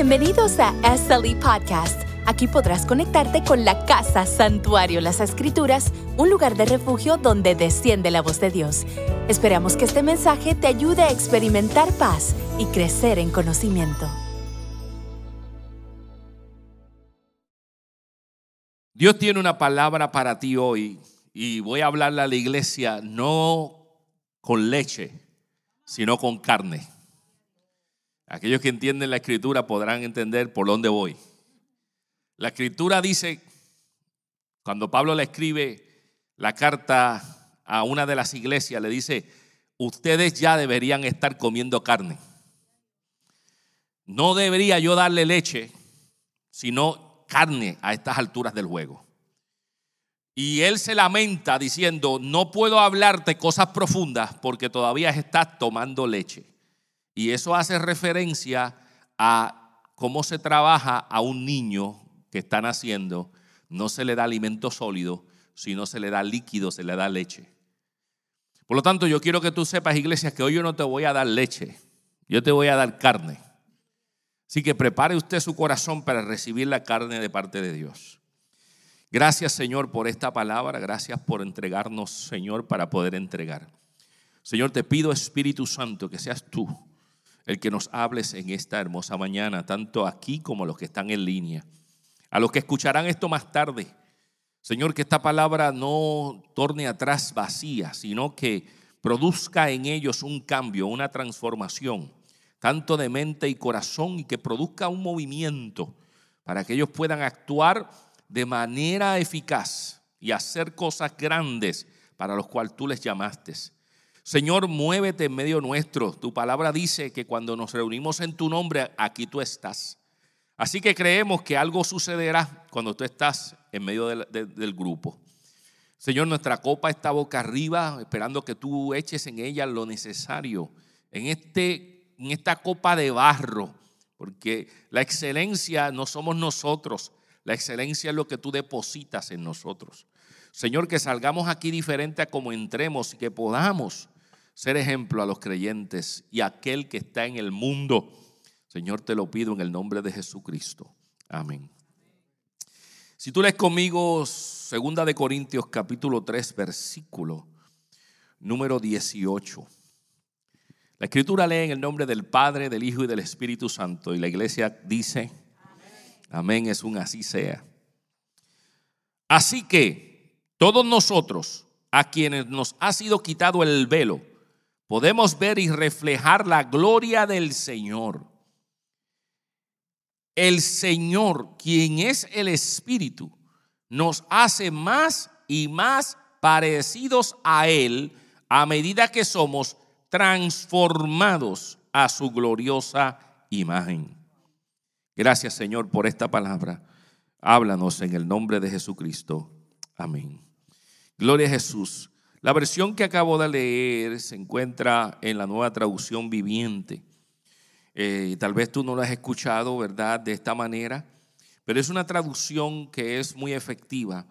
Bienvenidos a SLE Podcast. Aquí podrás conectarte con la casa Santuario Las Escrituras, un lugar de refugio donde desciende la voz de Dios. Esperamos que este mensaje te ayude a experimentar paz y crecer en conocimiento. Dios tiene una palabra para ti hoy y voy a hablarle a la iglesia no con leche, sino con carne. Aquellos que entienden la escritura podrán entender por dónde voy. La escritura dice, cuando Pablo le escribe la carta a una de las iglesias, le dice, ustedes ya deberían estar comiendo carne. No debería yo darle leche, sino carne a estas alturas del juego. Y él se lamenta diciendo, no puedo hablarte cosas profundas porque todavía estás tomando leche. Y eso hace referencia a cómo se trabaja a un niño que está naciendo. No se le da alimento sólido, sino se le da líquido, se le da leche. Por lo tanto, yo quiero que tú sepas, iglesia, que hoy yo no te voy a dar leche, yo te voy a dar carne. Así que prepare usted su corazón para recibir la carne de parte de Dios. Gracias Señor por esta palabra, gracias por entregarnos Señor para poder entregar. Señor, te pido Espíritu Santo que seas tú el que nos hables en esta hermosa mañana, tanto aquí como los que están en línea. A los que escucharán esto más tarde, Señor, que esta palabra no torne atrás vacía, sino que produzca en ellos un cambio, una transformación tanto de mente y corazón, y que produzca un movimiento para que ellos puedan actuar de manera eficaz y hacer cosas grandes para los cuales tú les llamaste. Señor, muévete en medio nuestro. Tu palabra dice que cuando nos reunimos en tu nombre, aquí tú estás. Así que creemos que algo sucederá cuando tú estás en medio del, grupo. Señor, nuestra copa está boca arriba, esperando que tú eches en ella lo necesario en este en esta copa de barro, porque la excelencia no somos nosotros, la excelencia es lo que tú depositas en nosotros. Señor, que salgamos aquí diferente a como entremos y que podamos ser ejemplo a los creyentes y a aquel que está en el mundo. Señor, te lo pido en el nombre de Jesucristo. Amén. Si tú lees conmigo Segunda de Corintios capítulo 3 versículo número 18. La escritura lee en el nombre del Padre, del Hijo y del Espíritu Santo. Y la iglesia dice, amén, es un así sea. Así que todos nosotros, a quienes nos ha sido quitado el velo, podemos ver y reflejar la gloria del Señor. El Señor, quien es el Espíritu, nos hace más y más parecidos a Él a medida que somos transformados a su gloriosa imagen. Gracias Señor por esta palabra. Háblanos en el nombre de Jesucristo. Amén. Gloria a Jesús. La versión que acabo de leer se encuentra en la nueva traducción viviente. Eh, tal vez tú no la has escuchado, ¿verdad? De esta manera, pero es una traducción que es muy efectiva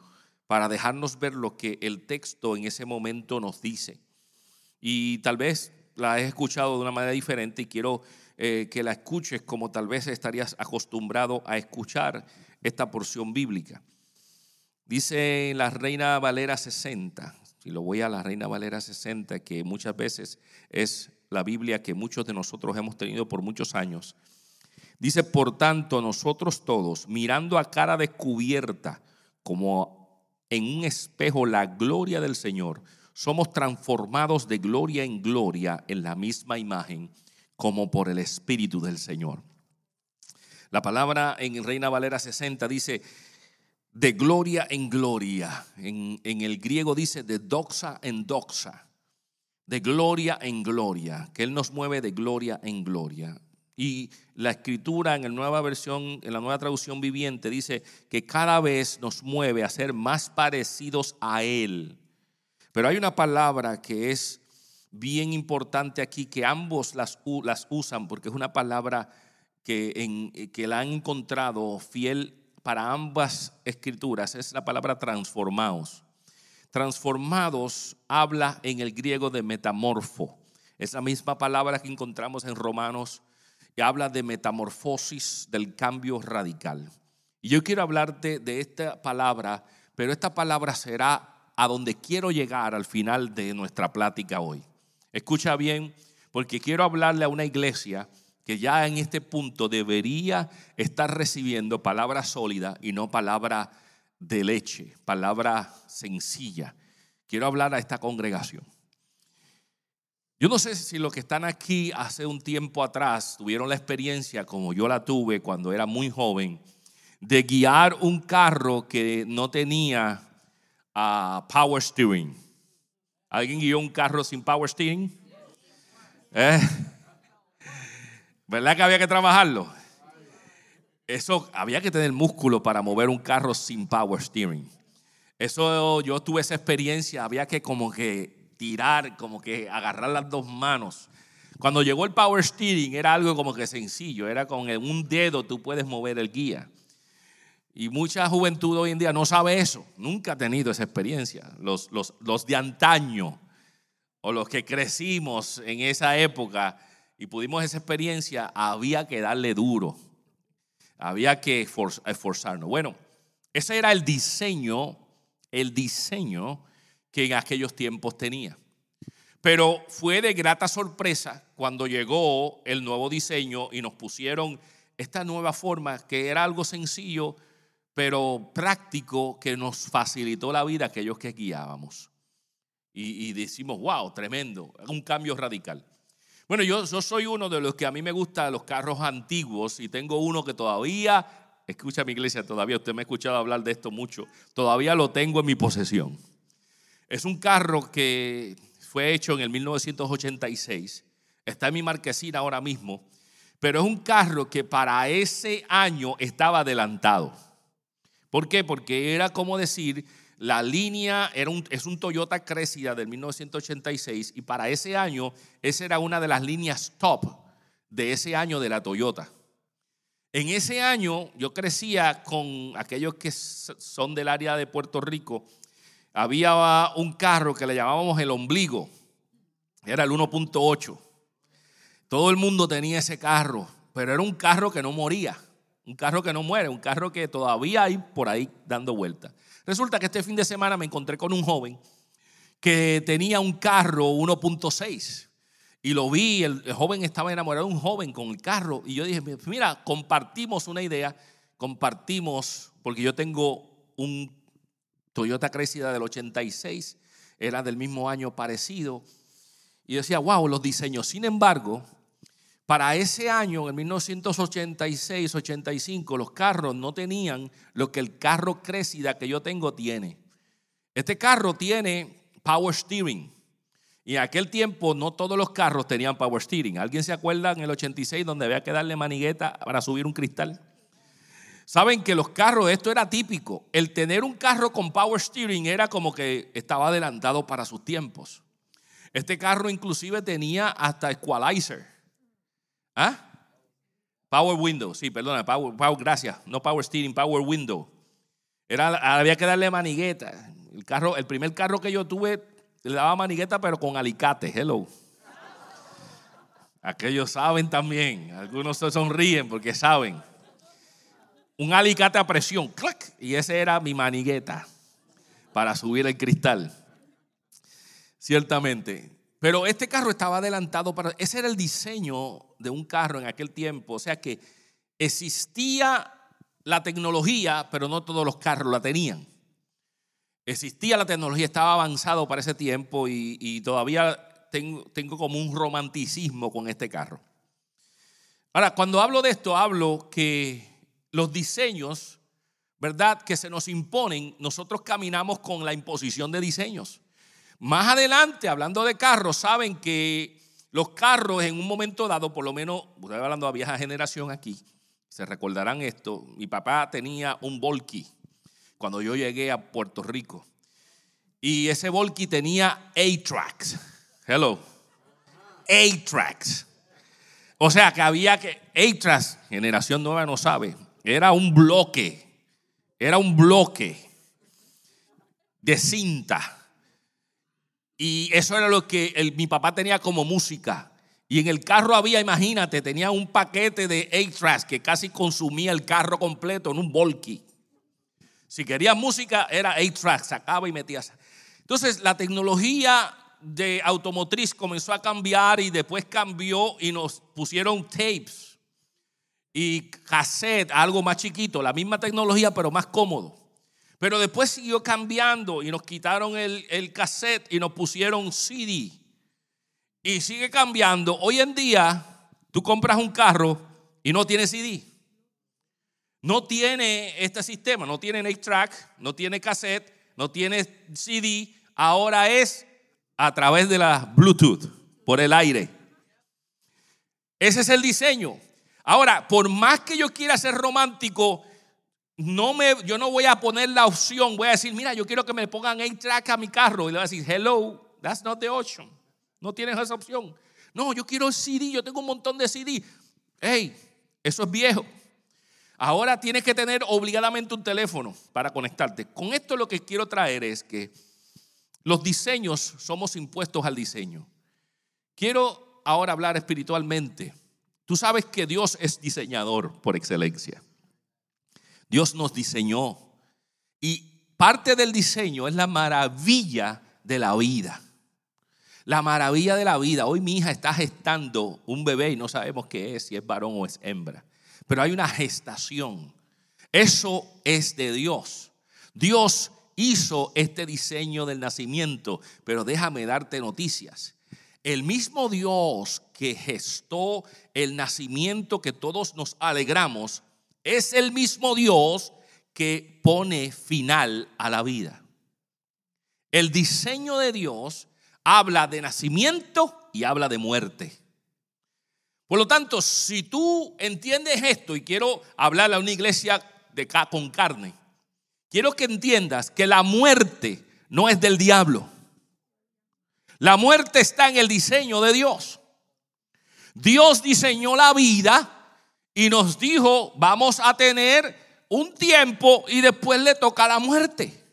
para dejarnos ver lo que el texto en ese momento nos dice. Y tal vez la has escuchado de una manera diferente y quiero eh, que la escuches como tal vez estarías acostumbrado a escuchar esta porción bíblica. Dice la Reina Valera 60, si lo voy a la Reina Valera 60, que muchas veces es la Biblia que muchos de nosotros hemos tenido por muchos años. Dice, por tanto, nosotros todos, mirando a cara descubierta, como en un espejo, la gloria del Señor, somos transformados de gloria en gloria en la misma imagen como por el Espíritu del Señor. La palabra en Reina Valera 60 dice de gloria en gloria. En, en, el griego dice de doxa en doxa. De gloria en gloria. Que Él nos mueve de gloria en gloria. Y la escritura en la nueva versión, en la nueva traducción viviente, dice que cada vez nos mueve a ser más parecidos a Él. Pero hay una palabra que es bien importante aquí, que ambos las, usan, porque es una palabra que, que la han encontrado fiel para ambas escrituras, es la palabra transformados. Transformados habla en el griego de metamorfo. Esa misma palabra que encontramos en Romanos que habla de metamorfosis, del cambio radical. Y yo quiero hablarte de esta palabra, pero esta palabra será a donde quiero llegar al final de nuestra plática hoy. Escucha bien, porque quiero hablarle a una iglesia que ya en este punto debería estar recibiendo palabra sólida y no palabra de leche, palabra sencilla. Quiero hablar a esta congregación. Yo no sé si los que están aquí hace un tiempo atrás tuvieron la experiencia, como yo la tuve cuando era muy joven, de guiar un carro que no tenía uh, power steering. ¿Alguien guió un carro sin power steering? ¿Eh? ¿Verdad que había que trabajarlo? Eso había que tener músculo para mover un carro sin power steering. Eso yo tuve esa experiencia, había que como que tirar, como que agarrar las dos manos. Cuando llegó el power steering era algo como que sencillo, era con un dedo tú puedes mover el guía. Y mucha juventud hoy en día no sabe eso, nunca ha tenido esa experiencia. Los, de antaño o los que crecimos en esa época y pudimos esa experiencia, había que darle duro había que esforzarnos. Bueno, ese era el diseño, el diseño que en aquellos tiempos tenía. Pero fue de grata sorpresa cuando llegó el nuevo diseño y nos pusieron esta nueva forma que era algo sencillo, pero práctico, que nos facilitó la vida a aquellos que guiábamos. Y, decimos, wow, tremendo, un cambio radical. Bueno, yo, soy uno de los que a mí me gustan los carros antiguos y tengo uno que todavía, escucha mi iglesia, todavía usted me ha escuchado hablar de esto mucho, todavía lo tengo en mi posesión. Es un carro que fue hecho en el 1986, está en mi marquesina ahora mismo, pero es un carro que para ese año estaba adelantado. ¿Por qué? Porque era como decir la línea era un, es un Toyota Cressida del 1986 y para ese año esa era una de las líneas top de ese año de la Toyota. En ese año yo crecía con aquellos que son del área de Puerto Rico. Había un carro que le llamábamos el ombligo. Era el 1.8. Todo el mundo tenía ese carro, pero era un carro que no moría. Un carro que no muere, un carro que todavía hay por ahí dando vueltas. Resulta que este fin de semana me encontré con un joven que tenía un carro 1.6 y lo vi, el, joven estaba enamorado un joven con el carro y yo dije, mira, compartimos una idea, compartimos, porque yo tengo un Toyota Cressida del 86, era del mismo año parecido, y decía, wow, los diseños. Sin embargo, para ese año, en 1986-85, los carros no tenían lo que el carro Cressida que yo tengo tiene. Este carro tiene power steering. Y en aquel tiempo no todos los carros tenían power steering. ¿Alguien se acuerda en el 86 donde había que darle manigueta para subir un cristal? Saben que los carros, esto era típico. El tener un carro con power steering era como que estaba adelantado para sus tiempos. Este carro inclusive tenía hasta equalizer. ¿Ah? Power window, sí, perdona, power, gracias, no power steering, power window. Era, había que darle manigueta. El, carro, el primer carro que yo tuve le daba manigueta, pero con alicate. Hello. Aquellos saben también. Algunos se sonríen porque saben. Un alicate a presión. ¡clac! Y ese era mi manigueta para subir el cristal. Ciertamente. Pero este carro estaba adelantado para... Ese era el diseño de un carro en aquel tiempo. O sea que existía la tecnología, pero no todos los carros la tenían. Existía la tecnología, estaba avanzado para ese tiempo y, todavía tengo, tengo como un romanticismo con este carro. Ahora, cuando hablo de esto, hablo que los diseños, ¿verdad? Que se nos imponen, nosotros caminamos con la imposición de diseños. Más adelante, hablando de carros, saben que los carros en un momento dado, por lo menos, estoy hablando a vieja generación aquí, se recordarán esto, mi papá tenía un Volky cuando yo llegué a Puerto Rico. Y ese Volky tenía A-Tracks. Hello. A-Tracks. O sea que había que, A-Tracks, generación nueva no sabe, era un bloque, era un bloque de cinta y eso era lo que mi papá tenía como música. Y en el carro había, imagínate, tenía un paquete de 8 tracks que casi consumía el carro completo en un volky. Si querías música, era 8 tracks, sacaba y metías. Entonces, la tecnología de automotriz comenzó a cambiar y después cambió y nos pusieron tapes y cassette, algo más chiquito, la misma tecnología, pero más cómodo. Pero después siguió cambiando y nos quitaron el, el cassette y nos pusieron CD y sigue cambiando. Hoy en día, tú compras un carro y no tiene CD. No tiene este sistema, no tiene 8-track, no tiene cassette, no tiene CD. Ahora es a través de la Bluetooth, por el aire. Ese es el diseño. Ahora, por más que yo quiera ser romántico, no me, yo no voy a poner la opción, voy a decir, mira, yo quiero que me pongan 8-track a mi carro. Y le voy a decir, hello, that's not the option. No tienes esa opción. No, yo quiero CD, yo tengo un montón de CD. Hey, eso es viejo. Ahora tienes que tener obligadamente un teléfono para conectarte. Con esto lo que quiero traer es que los diseños somos impuestos al diseño. Quiero ahora hablar espiritualmente. Tú sabes que Dios es diseñador por excelencia. Dios nos diseñó y parte del diseño es la maravilla de la vida. La maravilla de la vida. Hoy mi hija está gestando un bebé y no sabemos qué es, si es varón o es hembra. Pero hay una gestación. Eso es de Dios. Dios hizo este diseño del nacimiento, pero déjame darte noticias. El mismo Dios que gestó el nacimiento que todos nos alegramos, es el mismo Dios que pone final a la vida. El diseño de Dios habla de nacimiento y habla de muerte. Por lo tanto, si tú entiendes esto, y quiero hablarle a una iglesia de, con carne, quiero que entiendas que la muerte no es del diablo. La muerte está en el diseño de Dios. Dios diseñó la vida y nos dijo, vamos a tener un tiempo y después le toca la muerte.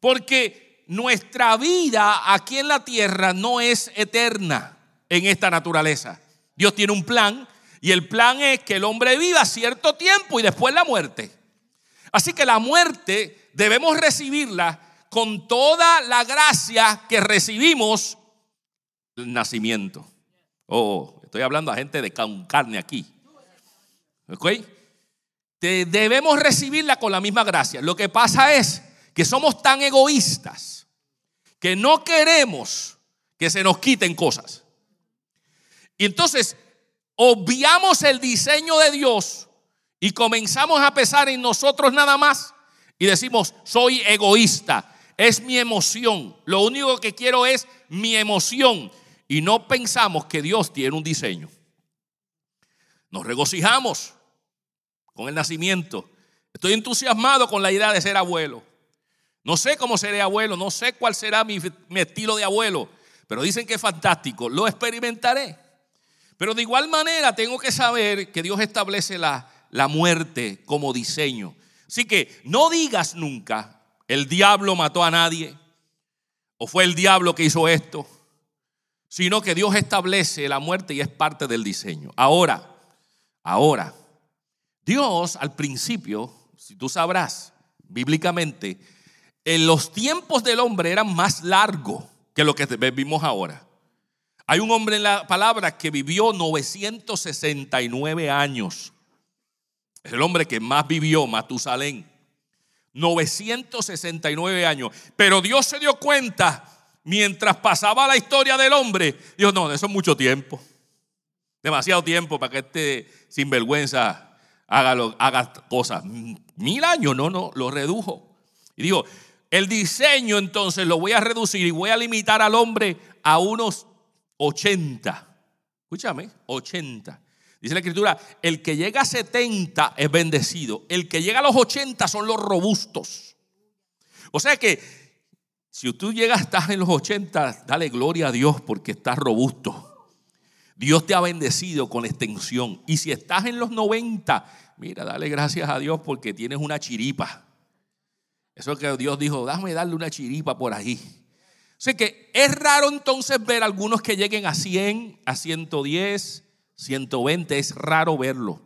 Porque nuestra vida aquí en la tierra no es eterna en esta naturaleza. Dios tiene un plan y el plan es que el hombre viva cierto tiempo y después la muerte. Así que la muerte debemos recibirla con toda la gracia que recibimos el nacimiento. Oh, estoy hablando a gente de carne aquí. ¿Ok? Debemos recibirla con la misma gracia. Lo que pasa es que somos tan egoístas que no queremos que se nos quiten cosas. Y entonces obviamos el diseño de Dios y comenzamos a pesar en nosotros nada más y decimos, soy egoísta, es mi emoción, lo único que quiero es mi emoción y no pensamos que Dios tiene un diseño. Nos regocijamos con el nacimiento. Estoy entusiasmado con la idea de ser abuelo. No sé cómo seré abuelo, no sé cuál será mi, estilo de abuelo, pero dicen que es fantástico, lo experimentaré. Pero de igual manera tengo que saber que Dios establece la, la muerte como diseño. Así que no digas nunca, el diablo mató a nadie, o fue el diablo que hizo esto, sino que Dios establece la muerte y es parte del diseño. Ahora, ahora, Dios al principio, si tú sabrás bíblicamente, en los tiempos del hombre eran más largos que lo que vivimos ahora. Hay un hombre en la palabra que vivió 969 años. Es el hombre que más vivió, Matusalén. 969 años. Pero Dios se dio cuenta mientras pasaba la historia del hombre. Dijo, no, eso es mucho tiempo. Demasiado tiempo para que este sinvergüenza haga, haga cosas. Mil años, no, no, lo redujo. Y dijo, el diseño entonces lo voy a reducir y voy a limitar al hombre a unos 80. Escúchame, 80. Dice la escritura, el que llega a 70 es bendecido. El que llega a los 80 son los robustos. O sea que si tú llegas, estás en los 80, dale gloria a Dios porque estás robusto. Dios te ha bendecido con extensión. Y si estás en los 90, mira, dale gracias a Dios porque tienes una chiripa. Eso es que Dios dijo, déjame darle una chiripa por ahí. Así que es raro entonces ver algunos que lleguen a 100, a 110, 120, es raro verlo.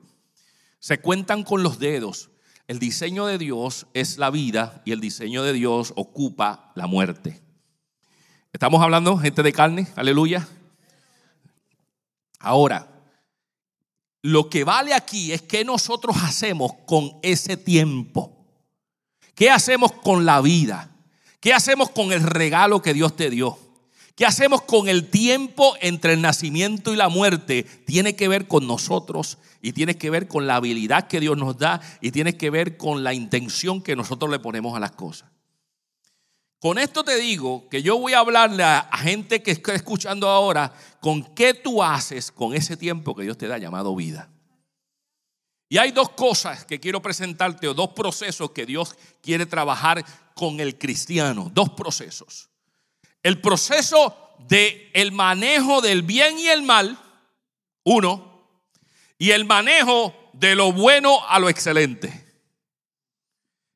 Se cuentan con los dedos. El diseño de Dios es la vida y el diseño de Dios ocupa la muerte. Estamos hablando, gente de carne, aleluya. Ahora, lo que vale aquí es qué nosotros hacemos con ese tiempo. ¿Qué hacemos con la vida? ¿Qué hacemos con el regalo que Dios te dio? ¿Qué hacemos con el tiempo entre el nacimiento y la muerte? Tiene que ver con nosotros y tiene que ver con la habilidad que Dios nos da y tiene que ver con la intención que nosotros le ponemos a las cosas. Con esto te digo que yo voy a hablarle a, gente que está escuchando ahora con qué tú haces con ese tiempo que Dios te da llamado vida. Y hay dos cosas que quiero presentarte o dos procesos que Dios quiere trabajar con el cristiano, dos procesos. El proceso de el manejo del bien y el mal, uno, y el manejo de lo bueno a lo excelente.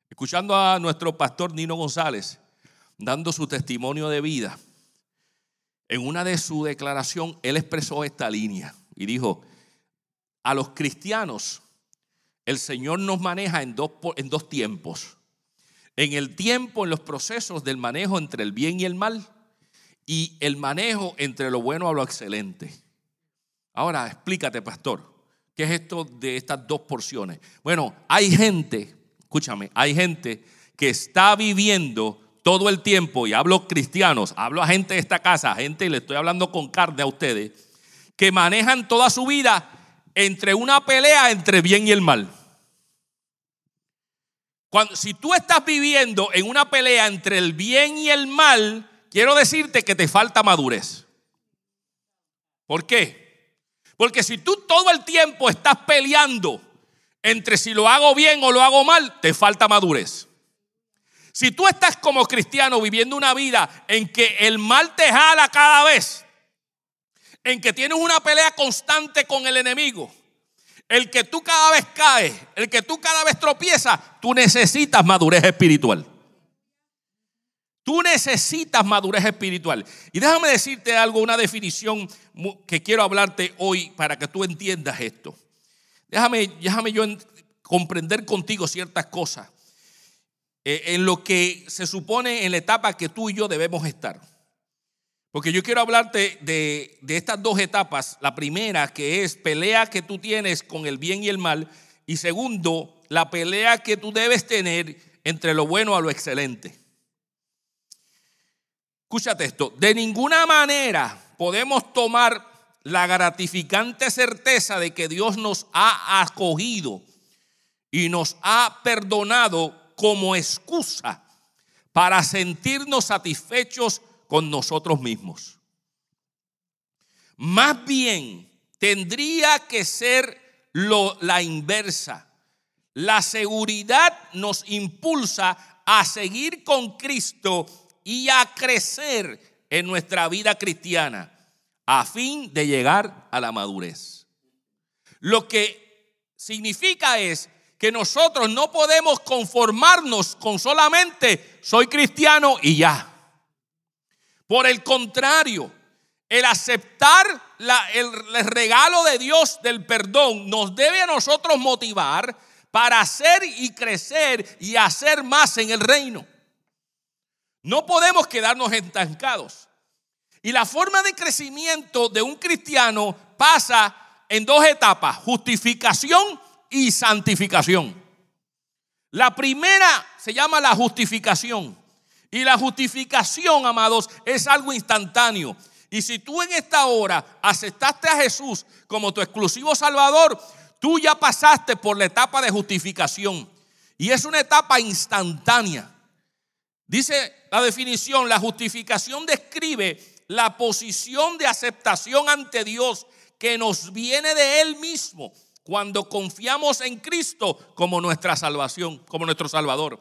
Escuchando a nuestro pastor Nino González, dando su testimonio de vida, en una de su declaración, él expresó esta línea y dijo, a los cristianos el Señor nos maneja en dos, en dos tiempos. En el tiempo, en los procesos del manejo entre el bien y el mal y el manejo entre lo bueno a lo excelente. Ahora, explícate, pastor, ¿qué es esto de estas dos porciones? Bueno, hay gente, escúchame, hay gente que está viviendo todo el tiempo, y hablo cristianos, hablo a gente de esta casa, gente, y le estoy hablando con carne a ustedes, que manejan toda su vida entre una pelea entre bien y el mal. Cuando, si tú estás viviendo en una pelea entre el bien y el mal, quiero decirte que te falta madurez. ¿Por qué? Porque si tú todo el tiempo estás peleando entre si lo hago bien o lo hago mal, te falta madurez. Si tú estás como cristiano viviendo una vida en que el mal te jala cada vez, en que tienes una pelea constante con el enemigo, el que tú cada vez caes, el que tú cada vez tropiezas, tú necesitas madurez espiritual. Tú necesitas madurez espiritual. Y déjame decirte algo, una definición que quiero hablarte hoy para que tú entiendas esto. Déjame, déjame yo comprender contigo ciertas cosas. Eh, en lo que se supone en la etapa que tú y yo debemos estar. Porque yo quiero hablarte de, estas dos etapas. La primera, que es pelea que tú tienes con el bien y el mal. Y segundo, la pelea que tú debes tener entre lo bueno a lo excelente. Escúchate esto. De ninguna manera podemos tomar la gratificante certeza de que Dios nos ha acogido y nos ha perdonado como excusa para sentirnos satisfechos con nosotros mismos. Más bien, tendría que ser lo, la inversa. La seguridad nos impulsa a seguir con Cristo y a crecer en nuestra vida cristiana a fin de llegar a la madurez. Lo que significa es que nosotros no podemos conformarnos con solamente soy cristiano y ya. Por el contrario, el aceptar el, regalo de Dios del perdón nos debe a nosotros motivar para hacer y crecer y hacer más en el reino. No podemos quedarnos estancados. Y la forma de crecimiento de un cristiano pasa en dos etapas, justificación y santificación. La primera se llama la justificación. Y la justificación, amados, es algo instantáneo. Y si tú en esta hora aceptaste a Jesús como tu exclusivo Salvador, tú ya pasaste por la etapa de justificación. Y es una etapa instantánea. Dice la definición, la justificación describe la posición de aceptación ante Dios que nos viene de Él mismo cuando confiamos en Cristo como nuestra salvación, como nuestro Salvador.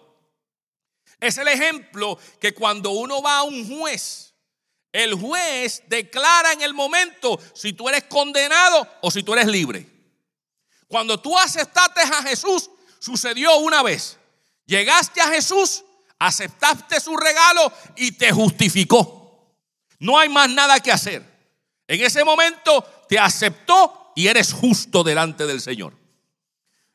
Es el ejemplo que cuando uno va a un juez, el juez declara en el momento si tú eres condenado o si tú eres libre. Cuando tú aceptaste a Jesús, sucedió una vez. Llegaste a Jesús, aceptaste su regalo y te justificó. No hay más nada que hacer. En ese momento te aceptó y eres justo delante del Señor.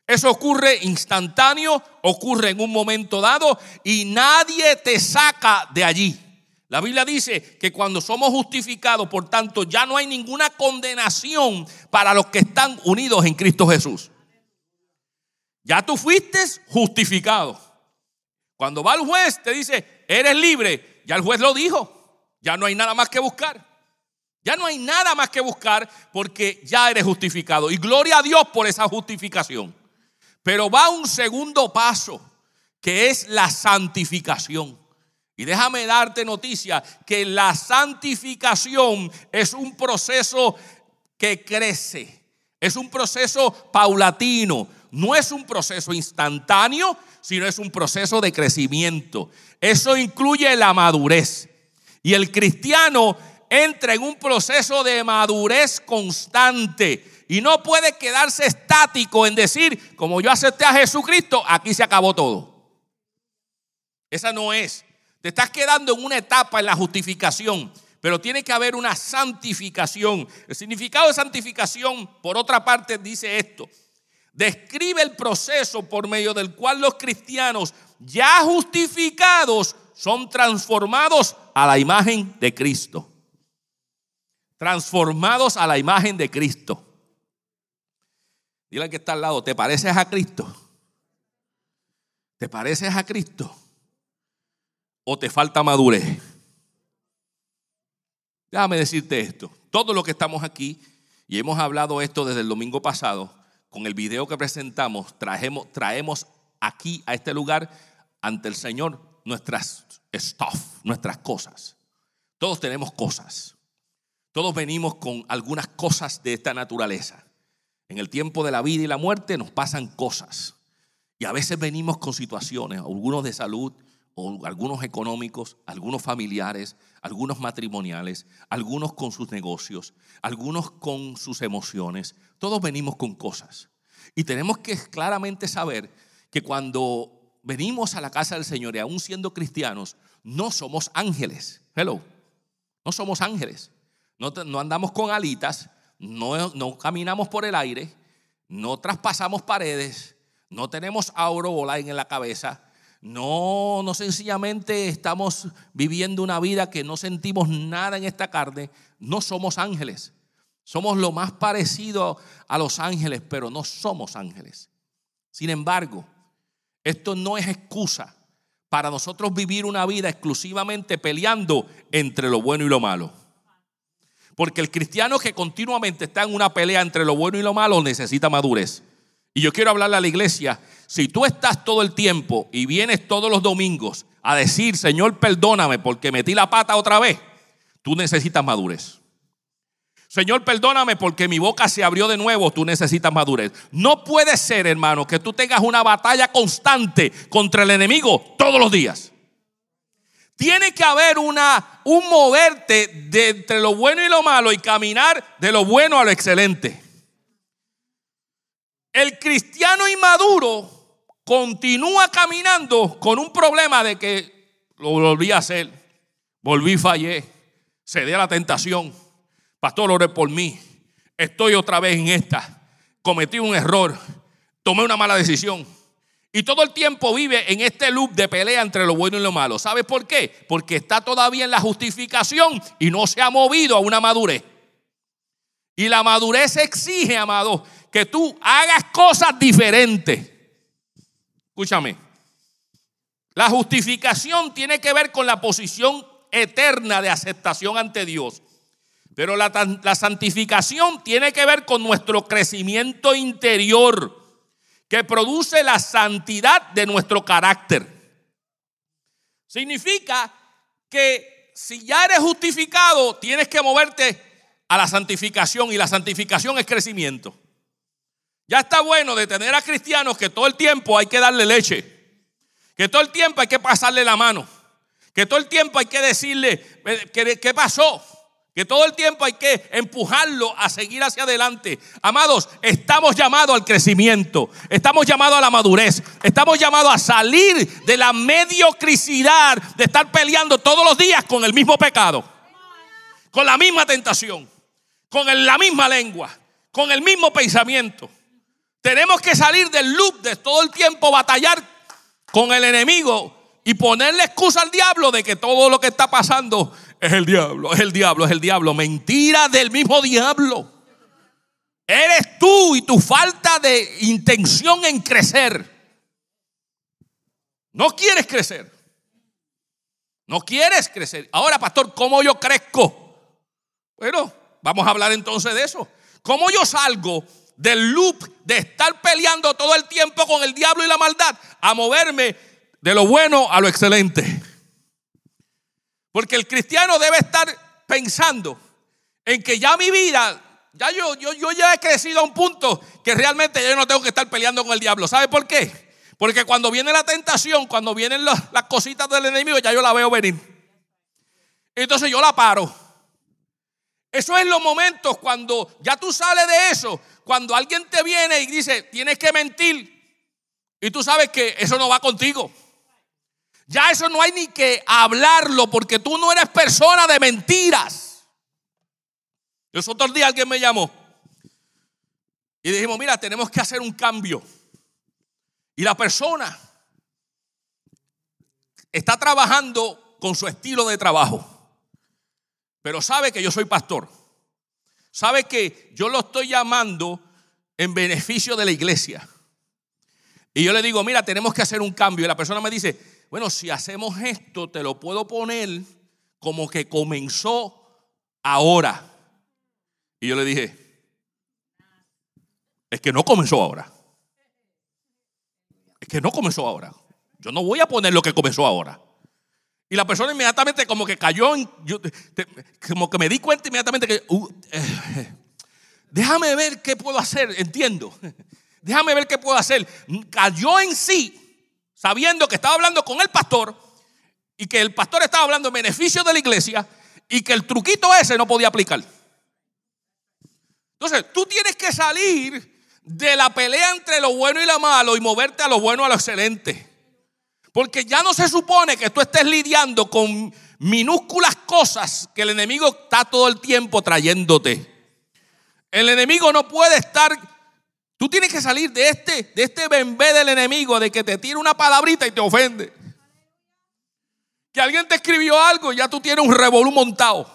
Eso ocurre instantáneo, ocurre en un momento dado y nadie te saca de allí. La Biblia dice que cuando somos justificados, por tanto, ya no hay ninguna condenación para los que están unidos en Cristo Jesús. Ya tú fuiste justificado. Cuando va el juez, te dice, eres libre. Ya el juez lo dijo. Ya no hay nada más que buscar. Ya no hay nada más que buscar porque ya eres justificado. Y gloria a Dios por esa justificación. Pero va un segundo paso, que es la santificación. Y déjame darte noticia que la santificación es un proceso que crece, es un proceso paulatino, no es un proceso instantáneo, sino es un proceso de crecimiento. Eso incluye la madurez. Y el cristiano entra en un proceso de madurez constante y no puede quedarse estático en decir, como yo acepté a Jesucristo, aquí se acabó todo. Esa no es. Te estás quedando en una etapa en la justificación, pero tiene que haber una santificación. El significado de santificación, por otra parte, dice esto. Describe el proceso por medio del cual los cristianos ya justificados son transformados a la imagen de Cristo. Transformados a la imagen de Cristo. Dile al que está al lado, ¿te pareces a Cristo? ¿Te pareces a Cristo? ¿O te falta madurez? Déjame decirte esto. Todo lo que estamos aquí, y hemos hablado esto desde el domingo pasado, con el video que presentamos, traemos, aquí a este lugar ante el Señor nuestras stuff, nuestras cosas. Todos tenemos cosas. Todos venimos con algunas cosas de esta naturaleza. En el tiempo de la vida y la muerte nos pasan cosas. Y a veces venimos con situaciones, algunos de salud, algunos económicos, algunos familiares, algunos matrimoniales, algunos con sus negocios, algunos con sus emociones. Todos venimos con cosas. Y tenemos que claramente saber que cuando venimos a la casa del Señor y aún siendo cristianos, no somos ángeles. Hello. No somos ángeles. No, andamos con alitas, no, caminamos por el aire, no traspasamos paredes, no tenemos aurobola en la cabeza, no, no sencillamente estamos viviendo una vida que no sentimos nada en esta carne, no somos ángeles. Somos lo más parecido a los ángeles, pero no somos ángeles. Sin embargo, esto no es excusa para nosotros vivir una vida exclusivamente peleando entre lo bueno y lo malo. Porque el cristiano que continuamente está en una pelea entre lo bueno y lo malo necesita madurez. Y yo quiero hablarle a la iglesia, si tú estás todo el tiempo y vienes todos los domingos a decir, Señor, perdóname porque metí la pata otra vez, tú necesitas madurez. Señor, perdóname porque mi boca se abrió de nuevo, tú necesitas madurez. No puede ser, hermano, que tú tengas una batalla constante contra el enemigo todos los días. Tiene que haber una, un moverte de entre lo bueno y lo malo y caminar de lo bueno a lo excelente. El cristiano inmaduro continúa caminando con un problema de que lo volví a hacer, volví fallé, cedí a la tentación. Pastor, ore por mí. Estoy otra vez en esta. Cometí un error. Tomé una mala decisión. Y todo el tiempo vive en este loop de pelea entre lo bueno y lo malo. ¿Sabes por qué? Porque está todavía en la justificación y no se ha movido a una madurez. Y la madurez exige, amado, que tú hagas cosas diferentes. Escúchame. La justificación tiene que ver con la posición eterna de aceptación ante Dios. Pero la santificación tiene que ver con nuestro crecimiento interior que produce la santidad de nuestro carácter. Significa que si ya eres justificado, tienes que moverte a la santificación y la santificación es crecimiento. Ya está bueno de tener a cristianos que todo el tiempo hay que darle leche, que todo el tiempo hay que pasarle la mano, que todo el tiempo hay que decirle, ¿qué pasó? Que todo el tiempo hay que empujarlo a seguir hacia adelante. Amados, estamos llamados al crecimiento, estamos llamados a la madurez, estamos llamados a salir de la mediocricidad de estar peleando todos los días con el mismo pecado. con la misma tentación, con la misma lengua, con el mismo pensamiento. Tenemos que salir del loop de todo el tiempo batallar con el enemigo y ponerle excusa al diablo de que todo lo que está pasando es el diablo, es el diablo, es el diablo. Mentira del mismo diablo. Eres tú y tu falta de intención en crecer. No quieres crecer. No quieres crecer. Ahora, pastor, ¿cómo yo crezco? Bueno, vamos a hablar entonces de eso. ¿Cómo yo salgo del loop de estar peleando todo el tiempo con el diablo y la maldad a moverme de lo bueno a lo excelente? Porque el cristiano debe estar pensando en que ya mi vida, ya yo, yo, yo ya he crecido a un punto que realmente yo no tengo que estar peleando con el diablo. ¿Sabe por qué? Porque cuando viene la tentación, cuando vienen las, cositas del enemigo, ya yo la veo venir. Entonces yo la paro. Eso es los momentos cuando ya tú sales de eso, cuando alguien te viene y dice, tienes que mentir, y tú sabes que eso no va contigo. Ya eso no hay ni que hablarlo porque tú no eres persona de mentiras. Los otros días alguien me llamó y dijimos, mira, tenemos que hacer un cambio. Y la persona está trabajando con su estilo de trabajo, pero sabe que yo soy pastor. Sabe que yo lo estoy llamando en beneficio de la iglesia. Y yo le digo, mira, tenemos que hacer un cambio. Y la persona me dice, bueno, si hacemos esto, te lo puedo poner como que comenzó ahora. Y yo le dije, es que no comenzó ahora que no comenzó ahora. Yo no voy a poner lo que comenzó ahora. Y la persona inmediatamente como que cayó, en, como que me di cuenta inmediatamente que, uh, eh, déjame ver qué puedo hacer, entiendo. Déjame ver qué puedo hacer. Cayó en sí, sabiendo que estaba hablando con el pastor y que el pastor estaba hablando en beneficio de la iglesia y que el truquito ese no podía aplicar. Entonces, tú tienes que salir de la pelea entre lo bueno y lo malo y moverte a lo bueno a lo excelente. Porque ya no se supone que tú estés lidiando con minúsculas cosas que el enemigo está todo el tiempo trayéndote. El enemigo no puede estar Tú tienes que salir de este, de este bembé del enemigo, de que te tire una palabrita y te ofende. Que alguien te escribió algo y ya tú tienes un revolú montado.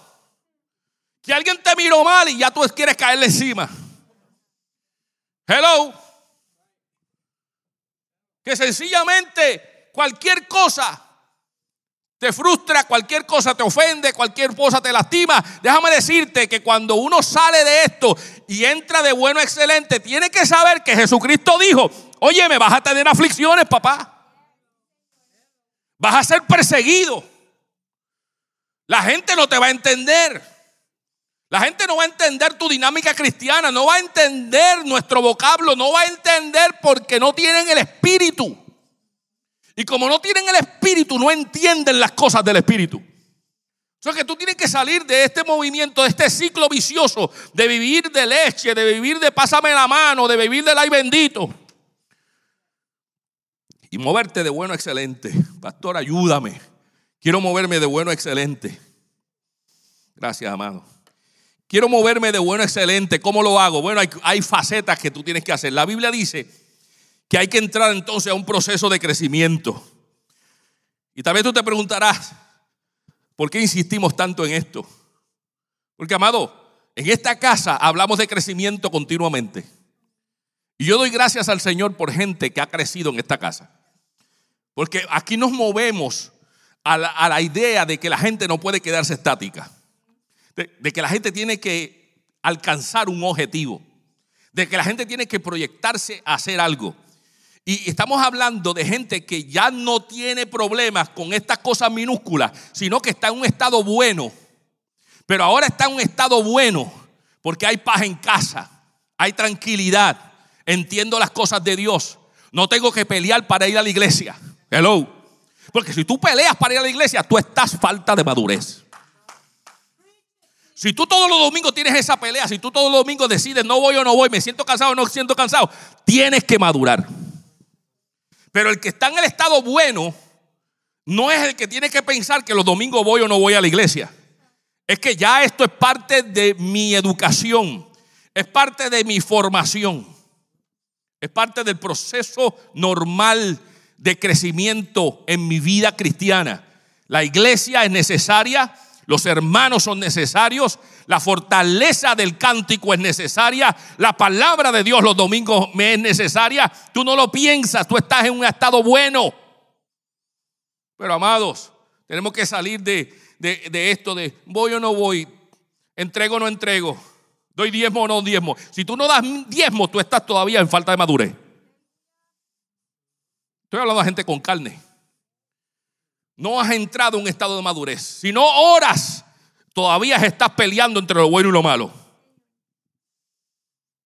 Que alguien te miró mal y ya tú quieres caerle encima. Hello. Que sencillamente cualquier cosa te frustra, cualquier cosa te ofende, cualquier cosa te lastima. Déjame decirte que cuando uno sale de esto y entra de bueno excelente, tiene que saber que Jesucristo dijo, oye, me vas a tener aflicciones, papá. Vas a ser perseguido. La gente no te va a entender. La gente no va a entender tu dinámica cristiana, no va a entender nuestro vocablo, no va a entender porque no tienen el espíritu. Y como no tienen el espíritu, no entienden las cosas del espíritu. O que tú tienes que salir de este movimiento, de este ciclo vicioso, de vivir de leche, de vivir de pásame la mano, de vivir del ay bendito. Y moverte de bueno excelente. Pastor, ayúdame. Quiero moverme de bueno excelente. Gracias, amado. Quiero moverme de bueno excelente. ¿Cómo lo hago? Bueno, hay, facetas que tú tienes que hacer. La Biblia dice que hay que entrar entonces a un proceso de crecimiento. Y tal vez tú te preguntarás, ¿por qué insistimos tanto en esto? Porque, amado, en esta casa hablamos de crecimiento continuamente. Y yo doy gracias al Señor por gente que ha crecido en esta casa. Porque aquí nos movemos a la, a la idea de que la gente no puede quedarse estática de, que la gente tiene que alcanzar un objetivo, de que la gente tiene que proyectarse a hacer algo. Y estamos hablando de gente que ya no tiene problemas con estas cosas minúsculas, sino que está en un estado bueno. Pero ahora está en un estado bueno porque hay paz en casa, hay tranquilidad, entiendo las cosas de Dios. No tengo que pelear para ir a la iglesia. Hello. Porque si tú peleas para ir a la iglesia, tú estás falta de madurez. Si tú todos los domingos tienes esa pelea, si tú todos los domingos decides no voy o no voy, me siento cansado o no siento cansado, tienes que madurar. Pero el que está en el estado bueno no es el que tiene que pensar que los domingos voy o no voy a la iglesia. Es que ya esto es parte de mi educación, es parte de mi formación, es parte del proceso normal de crecimiento en mi vida cristiana. La iglesia es necesaria, los hermanos son necesarios, la fortaleza del cántico es necesaria, la palabra de Dios los domingos me es necesaria. Tú no lo piensas, tú estás en un estado bueno. Pero amados, tenemos que salir de, de, esto de voy o no voy, entrego o no entrego, doy diezmo o no diezmo. Si tú no das diezmo, tú estás todavía en falta de madurez. Estoy hablando de gente con carne. No has entrado en un estado de madurez. Si no oras, todavía estás peleando entre lo bueno y lo malo.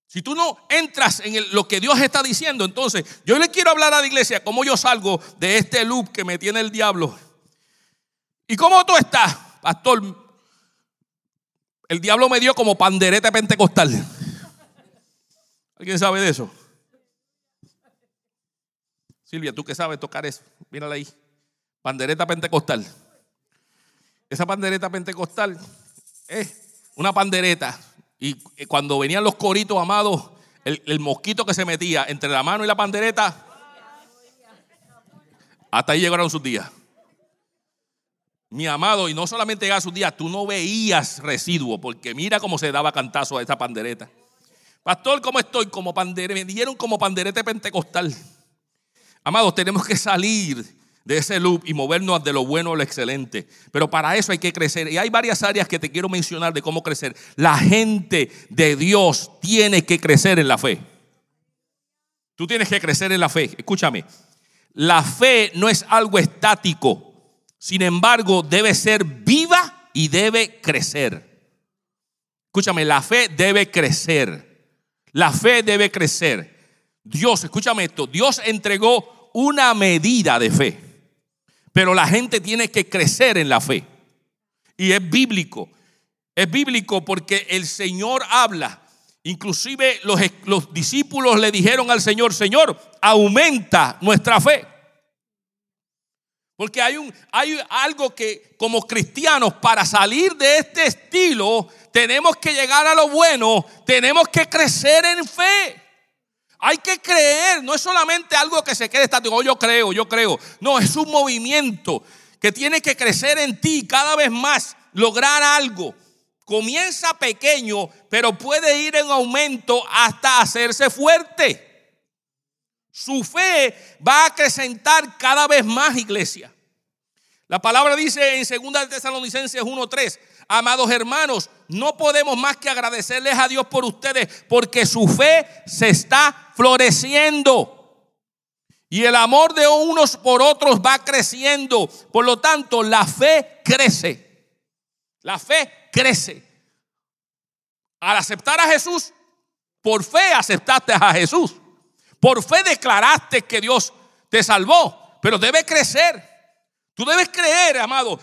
Si tú no entras en lo que Dios está diciendo, entonces yo le quiero hablar a la iglesia cómo yo salgo de este loop que me tiene el diablo ¿Y cómo tú estás, pastor? El diablo me dio como pandereta pentecostal. ¿Alguien sabe de eso? Silvia, tú que sabes tocar eso, mírala ahí. Pandereta pentecostal. Esa pandereta pentecostal es una pandereta. Y cuando venían los coritos amados, el, mosquito que se metía entre la mano y la pandereta, hasta ahí llegaron sus días mi amado, y no solamente llega a sus días, tú no veías residuo, porque mira cómo se daba cantazo a esa pandereta. Pastor, ¿cómo estoy? Como pandereta, me dieron como pandereta pentecostal. Amados, tenemos que salir de ese loop y movernos de lo bueno a lo excelente. Pero para eso hay que crecer. Y hay varias áreas que te quiero mencionar de cómo crecer. La gente de Dios tiene que crecer en la fe. Tú tienes que crecer en la fe. Escúchame. La fe no es algo estático. Sin embargo, debe ser viva y debe crecer. Escúchame, la fe debe crecer. La fe debe crecer. Dios, escúchame esto, Dios entregó una medida de fe, pero la gente tiene que crecer en la fe. Y es bíblico. Es bíblico porque el Señor habla. Inclusive los, los discípulos le dijeron al Señor, Señor, aumenta nuestra fe. Porque hay, un, hay algo que como cristianos para salir de este estilo tenemos que llegar a lo bueno, tenemos que crecer en fe. Hay que creer, no es solamente algo que se quede estático, oh, yo creo, yo creo. No, es un movimiento que tiene que crecer en ti cada vez más, lograr algo. Comienza pequeño, pero puede ir en aumento hasta hacerse fuerte. Su fe va a acrecentar cada vez más, iglesia. La palabra dice en 2 Tesalonicenses 1:3, amados hermanos, no podemos más que agradecerles a Dios por ustedes porque su fe se está floreciendo. Y el amor de unos por otros va creciendo. Por lo tanto, la fe crece. La fe crece. Al aceptar a Jesús, por fe aceptaste a Jesús. Por fe declaraste que Dios te salvó, pero debe crecer. Tú debes creer, amado.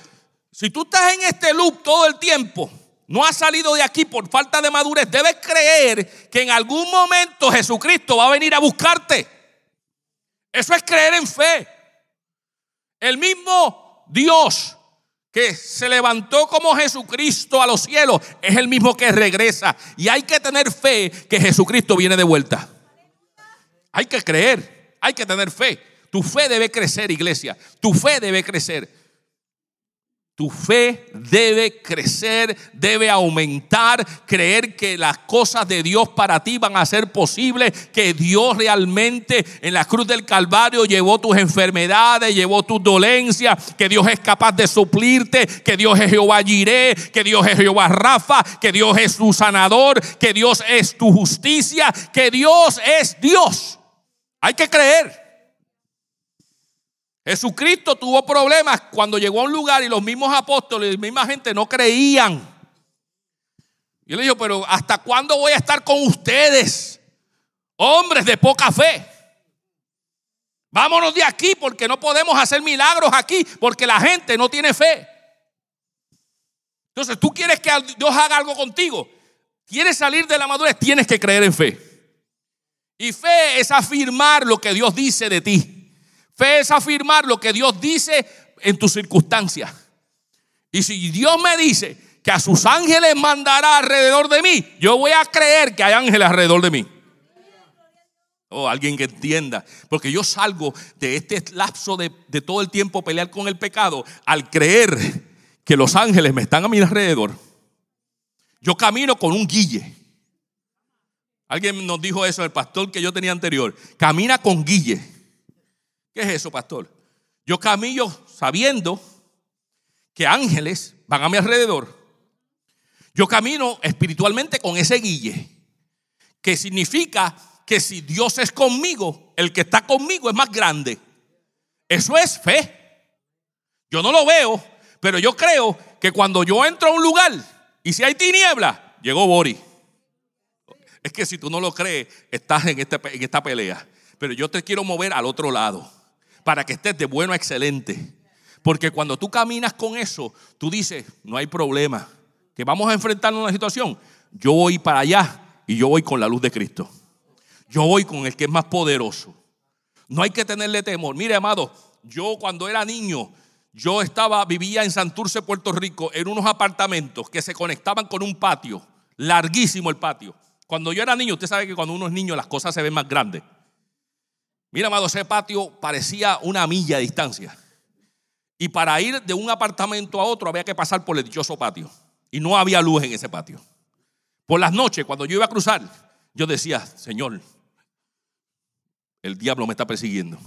Si tú estás en este loop todo el tiempo, no has salido de aquí por falta de madurez, debes creer que en algún momento Jesucristo va a venir a buscarte. Eso es creer en fe. El mismo Dios que se levantó como Jesucristo a los cielos es el mismo que regresa. Y hay que tener fe que Jesucristo viene de vuelta. Hay que creer, hay que tener fe. Tu fe debe crecer, iglesia. Tu fe debe crecer. Tu fe debe crecer, debe aumentar, creer que las cosas de Dios para ti van a ser posibles, que Dios realmente en la cruz del Calvario llevó tus enfermedades, llevó tus dolencias, que Dios es capaz de suplirte, que Dios es Jehová Jiré, que Dios es Jehová Rafa, que Dios es tu sanador, que Dios es tu justicia, que Dios es Dios. Hay que creer. Jesucristo tuvo problemas cuando llegó a un lugar y los mismos apóstoles, la misma gente no creían. Y él dijo, pero ¿hasta cuándo voy a estar con ustedes? Hombres de poca fe. Vámonos de aquí porque no podemos hacer milagros aquí porque la gente no tiene fe. Entonces, tú quieres que Dios haga algo contigo. Quieres salir de la madurez, tienes que creer en fe. Y fe es afirmar lo que Dios dice de ti. Fe es afirmar lo que Dios dice en tus circunstancias. Y si Dios me dice que a sus ángeles mandará alrededor de mí, yo voy a creer que hay ángeles alrededor de mí. O oh, alguien que entienda. Porque yo salgo de este lapso de, de, todo el tiempo pelear con el pecado al creer que los ángeles me están a mi alrededor. Yo camino con un guille. Alguien nos dijo eso, el pastor que yo tenía anterior. Camina con guille. ¿Qué es eso, pastor? Yo camino sabiendo que ángeles van a mi alrededor. Yo camino espiritualmente con ese guille, que significa que si Dios es conmigo, el que está conmigo es más grande. Eso es fe. Yo no lo veo, pero yo creo que cuando yo entro a un lugar y si hay tiniebla, llegó Boris. Es que si tú no lo crees, estás en, este, en esta pelea. Pero yo te quiero mover al otro lado para que estés de bueno a excelente. Porque cuando tú caminas con eso, tú dices, no hay problema, que vamos a enfrentar una situación. Yo voy para allá y yo voy con la luz de Cristo. Yo voy con el que es más poderoso. No hay que tenerle temor. Mire, amado, yo cuando era niño, yo estaba, vivía en Santurce, Puerto Rico, en unos apartamentos que se conectaban con un patio, larguísimo el patio. Cuando yo era niño, usted sabe que cuando uno es niño las cosas se ven más grandes. Mira, amado, ese patio parecía una milla de distancia. Y para ir de un apartamento a otro había que pasar por el dichoso patio. Y no había luz en ese patio. Por las noches, cuando yo iba a cruzar, yo decía, Señor, el diablo me está persiguiendo.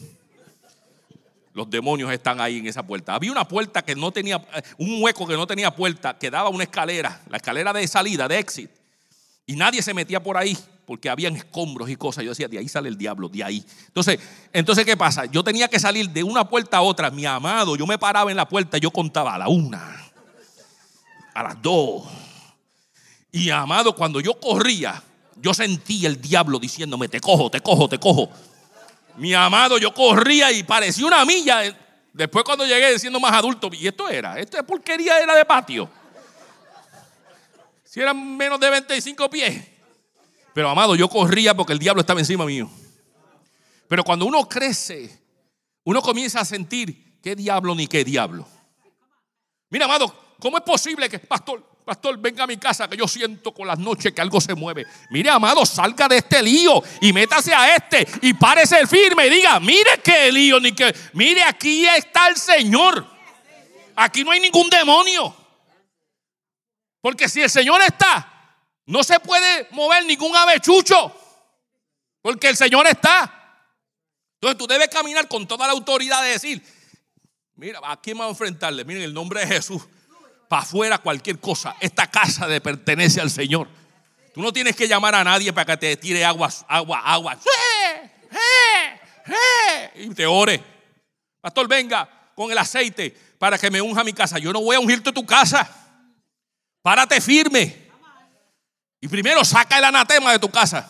Los demonios están ahí en esa puerta. Había una puerta que no tenía, un hueco que no tenía puerta, que daba una escalera, la escalera de salida, de exit. Y nadie se metía por ahí porque habían escombros y cosas. Yo decía, de ahí sale el diablo, de ahí. Entonces, entonces ¿qué pasa? Yo tenía que salir de una puerta a otra. Mi amado, yo me paraba en la puerta, yo contaba a la una, a las dos. Y amado, cuando yo corría, yo sentía el diablo diciéndome, te cojo, te cojo, te cojo. Mi amado, yo corría y parecía una milla. Después cuando llegué siendo más adulto, y esto era, esta porquería era de patio. Si eran menos de 25 pies. Pero amado, yo corría porque el diablo estaba encima mío. Pero cuando uno crece, uno comienza a sentir qué diablo ni qué diablo. Mira, amado, ¿cómo es posible que, pastor, pastor, venga a mi casa que yo siento con las noches que algo se mueve? Mire, amado, salga de este lío y métase a este y párese firme y diga, mire qué lío ni qué. Mire, aquí está el Señor. Aquí no hay ningún demonio. Porque si el Señor está, no se puede mover ningún avechucho. Porque el Señor está. Entonces tú debes caminar con toda la autoridad de decir, mira, ¿a quién vamos a enfrentarle? Miren, el nombre de Jesús. Para afuera cualquier cosa. Esta casa le pertenece al Señor. Tú no tienes que llamar a nadie para que te tire agua, agua, agua. Y te ore. Pastor, venga con el aceite para que me unja mi casa. Yo no voy a ungirte tu casa. Párate firme. Y primero saca el anatema de tu casa.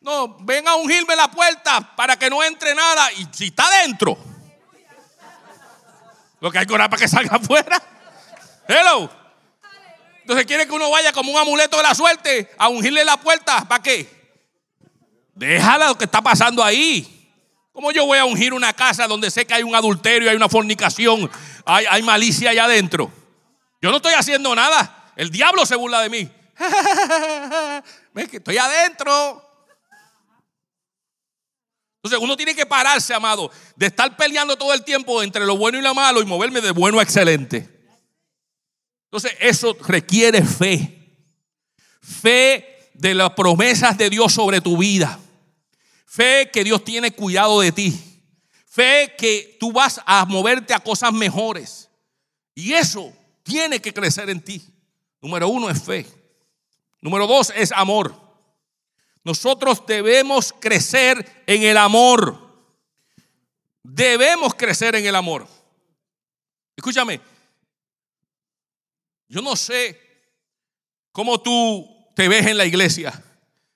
No, ven a ungirme la puerta para que no entre nada. Y si está dentro, lo que hay que orar para que salga afuera. Hello. Entonces quiere que uno vaya como un amuleto de la suerte a ungirle la puerta. ¿Para qué? Déjala lo que está pasando ahí. ¿Cómo yo voy a ungir una casa donde sé que hay un adulterio, hay una fornicación, hay, hay malicia allá adentro? Yo no estoy haciendo nada. El diablo se burla de mí. Estoy adentro. Entonces uno tiene que pararse, amado, de estar peleando todo el tiempo entre lo bueno y lo malo y moverme de bueno a excelente. Entonces eso requiere fe. Fe de las promesas de Dios sobre tu vida. Fe que Dios tiene cuidado de ti. Fe que tú vas a moverte a cosas mejores. Y eso tiene que crecer en ti. Número uno es fe. Número dos es amor. Nosotros debemos crecer en el amor. Debemos crecer en el amor. Escúchame, yo no sé cómo tú te ves en la iglesia,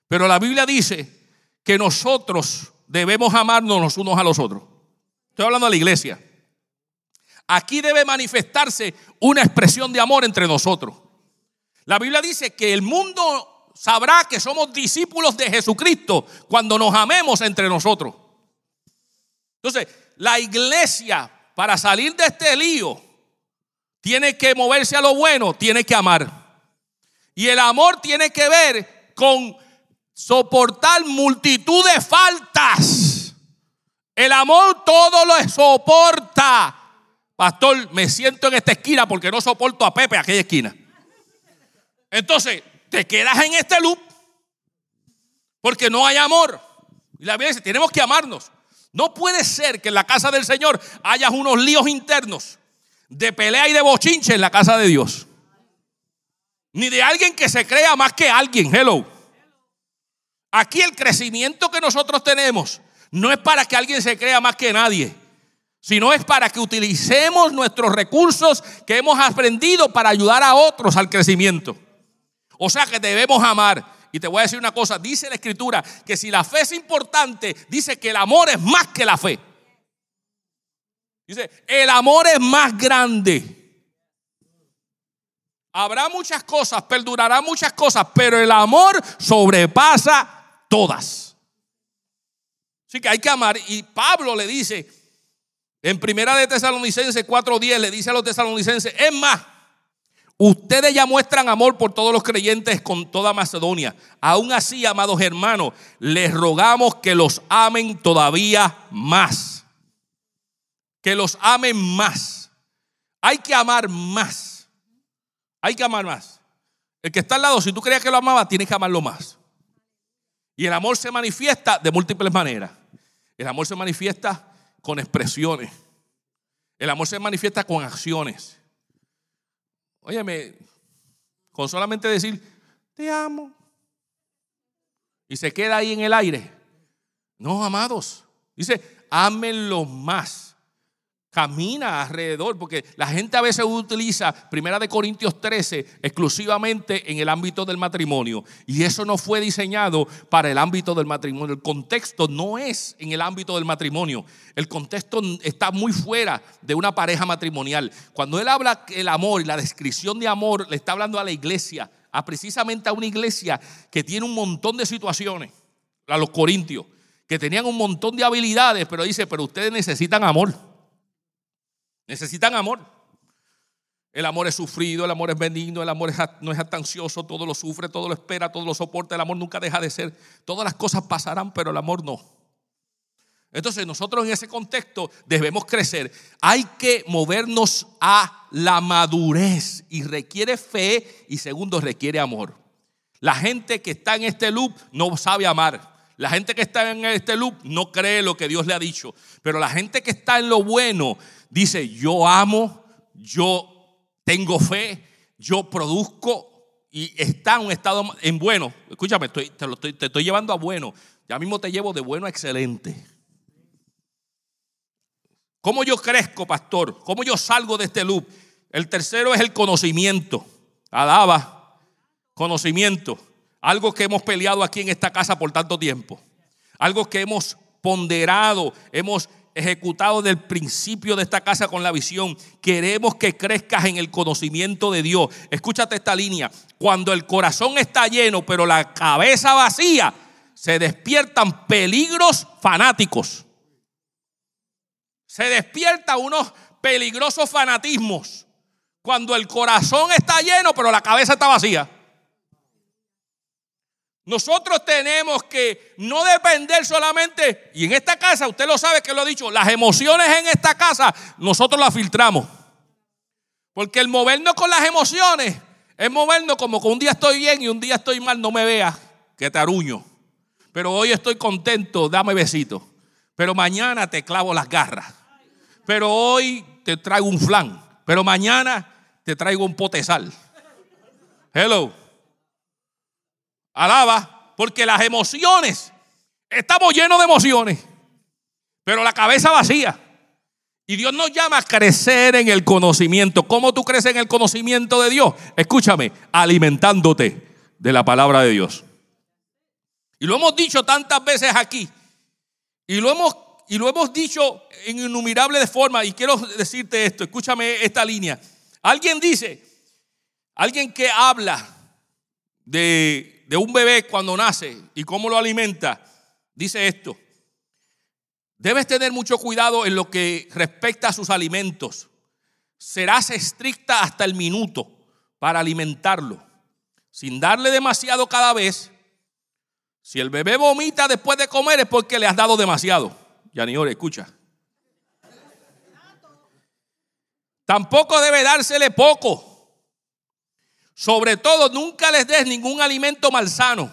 pero la Biblia dice que nosotros debemos amarnos los unos a los otros. Estoy hablando de la iglesia. Aquí debe manifestarse una expresión de amor entre nosotros. La Biblia dice que el mundo sabrá que somos discípulos de Jesucristo cuando nos amemos entre nosotros. Entonces, la iglesia, para salir de este lío, tiene que moverse a lo bueno, tiene que amar. Y el amor tiene que ver con soportar multitud de faltas. El amor todo lo soporta. Pastor, me siento en esta esquina porque no soporto a Pepe aquella esquina. Entonces, te quedas en este loop porque no hay amor. Y la Biblia dice, tenemos que amarnos. No puede ser que en la casa del Señor haya unos líos internos de pelea y de bochinche en la casa de Dios. Ni de alguien que se crea más que alguien. Hello. Aquí el crecimiento que nosotros tenemos no es para que alguien se crea más que nadie, sino es para que utilicemos nuestros recursos que hemos aprendido para ayudar a otros al crecimiento. O sea que debemos amar. Y te voy a decir una cosa, dice la escritura que si la fe es importante, dice que el amor es más que la fe. Dice, el amor es más grande. Habrá muchas cosas, perdurará muchas cosas, pero el amor sobrepasa todas. Así que hay que amar. Y Pablo le dice, en primera de Tesalonicenses 4.10, le dice a los tesalonicenses, es más, Ustedes ya muestran amor por todos los creyentes con toda Macedonia. Aún así, amados hermanos, les rogamos que los amen todavía más. Que los amen más. Hay que amar más. Hay que amar más. El que está al lado, si tú creías que lo amaba, tienes que amarlo más. Y el amor se manifiesta de múltiples maneras. El amor se manifiesta con expresiones. El amor se manifiesta con acciones. Óyeme, con solamente decir, te amo. Y se queda ahí en el aire. No, amados. Dice, ámenlo más camina alrededor, porque la gente a veces utiliza Primera de Corintios 13 exclusivamente en el ámbito del matrimonio, y eso no fue diseñado para el ámbito del matrimonio. El contexto no es en el ámbito del matrimonio, el contexto está muy fuera de una pareja matrimonial. Cuando él habla el amor y la descripción de amor, le está hablando a la iglesia, a precisamente a una iglesia que tiene un montón de situaciones, a los corintios, que tenían un montón de habilidades, pero dice, pero ustedes necesitan amor. Necesitan amor. El amor es sufrido, el amor es benigno, el amor no es ansioso, todo lo sufre, todo lo espera, todo lo soporta, el amor nunca deja de ser. Todas las cosas pasarán, pero el amor no. Entonces nosotros en ese contexto debemos crecer. Hay que movernos a la madurez y requiere fe y segundo requiere amor. La gente que está en este loop no sabe amar. La gente que está en este loop no cree lo que Dios le ha dicho. Pero la gente que está en lo bueno dice, yo amo, yo tengo fe, yo produzco y está en un estado en bueno. Escúchame, te, estoy, te estoy llevando a bueno. Ya mismo te llevo de bueno a excelente. ¿Cómo yo crezco, pastor? ¿Cómo yo salgo de este loop? El tercero es el conocimiento. Alaba, conocimiento. Algo que hemos peleado aquí en esta casa por tanto tiempo. Algo que hemos ponderado, hemos ejecutado del principio de esta casa con la visión. Queremos que crezcas en el conocimiento de Dios. Escúchate esta línea. Cuando el corazón está lleno, pero la cabeza vacía, se despiertan peligros fanáticos. Se despiertan unos peligrosos fanatismos. Cuando el corazón está lleno, pero la cabeza está vacía. Nosotros tenemos que no depender solamente, y en esta casa, usted lo sabe que lo he dicho, las emociones en esta casa, nosotros las filtramos. Porque el movernos con las emociones es movernos como que un día estoy bien y un día estoy mal, no me veas, que te aruño. Pero hoy estoy contento, dame besito. Pero mañana te clavo las garras. Pero hoy te traigo un flan. Pero mañana te traigo un potesal. Hello. Alaba, porque las emociones, estamos llenos de emociones, pero la cabeza vacía. Y Dios nos llama a crecer en el conocimiento. ¿Cómo tú creces en el conocimiento de Dios? Escúchame, alimentándote de la palabra de Dios. Y lo hemos dicho tantas veces aquí. Y lo hemos, y lo hemos dicho en innumerables formas. Y quiero decirte esto, escúchame esta línea. Alguien dice, alguien que habla de de un bebé cuando nace y cómo lo alimenta, dice esto. Debes tener mucho cuidado en lo que respecta a sus alimentos. serás estricta hasta el minuto para alimentarlo, sin darle demasiado cada vez. Si el bebé vomita después de comer es porque le has dado demasiado. Yaniore, escucha. Tampoco debe dársele poco. Sobre todo, nunca les des ningún alimento malsano.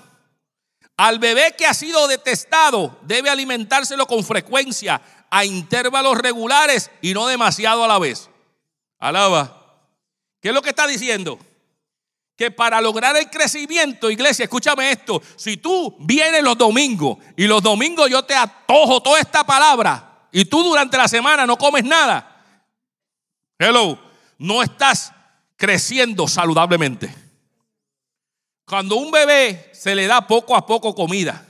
Al bebé que ha sido detestado debe alimentárselo con frecuencia, a intervalos regulares y no demasiado a la vez. Alaba. ¿Qué es lo que está diciendo? Que para lograr el crecimiento, iglesia, escúchame esto, si tú vienes los domingos y los domingos yo te atojo toda esta palabra y tú durante la semana no comes nada, Hello, no estás creciendo saludablemente. Cuando un bebé se le da poco a poco comida,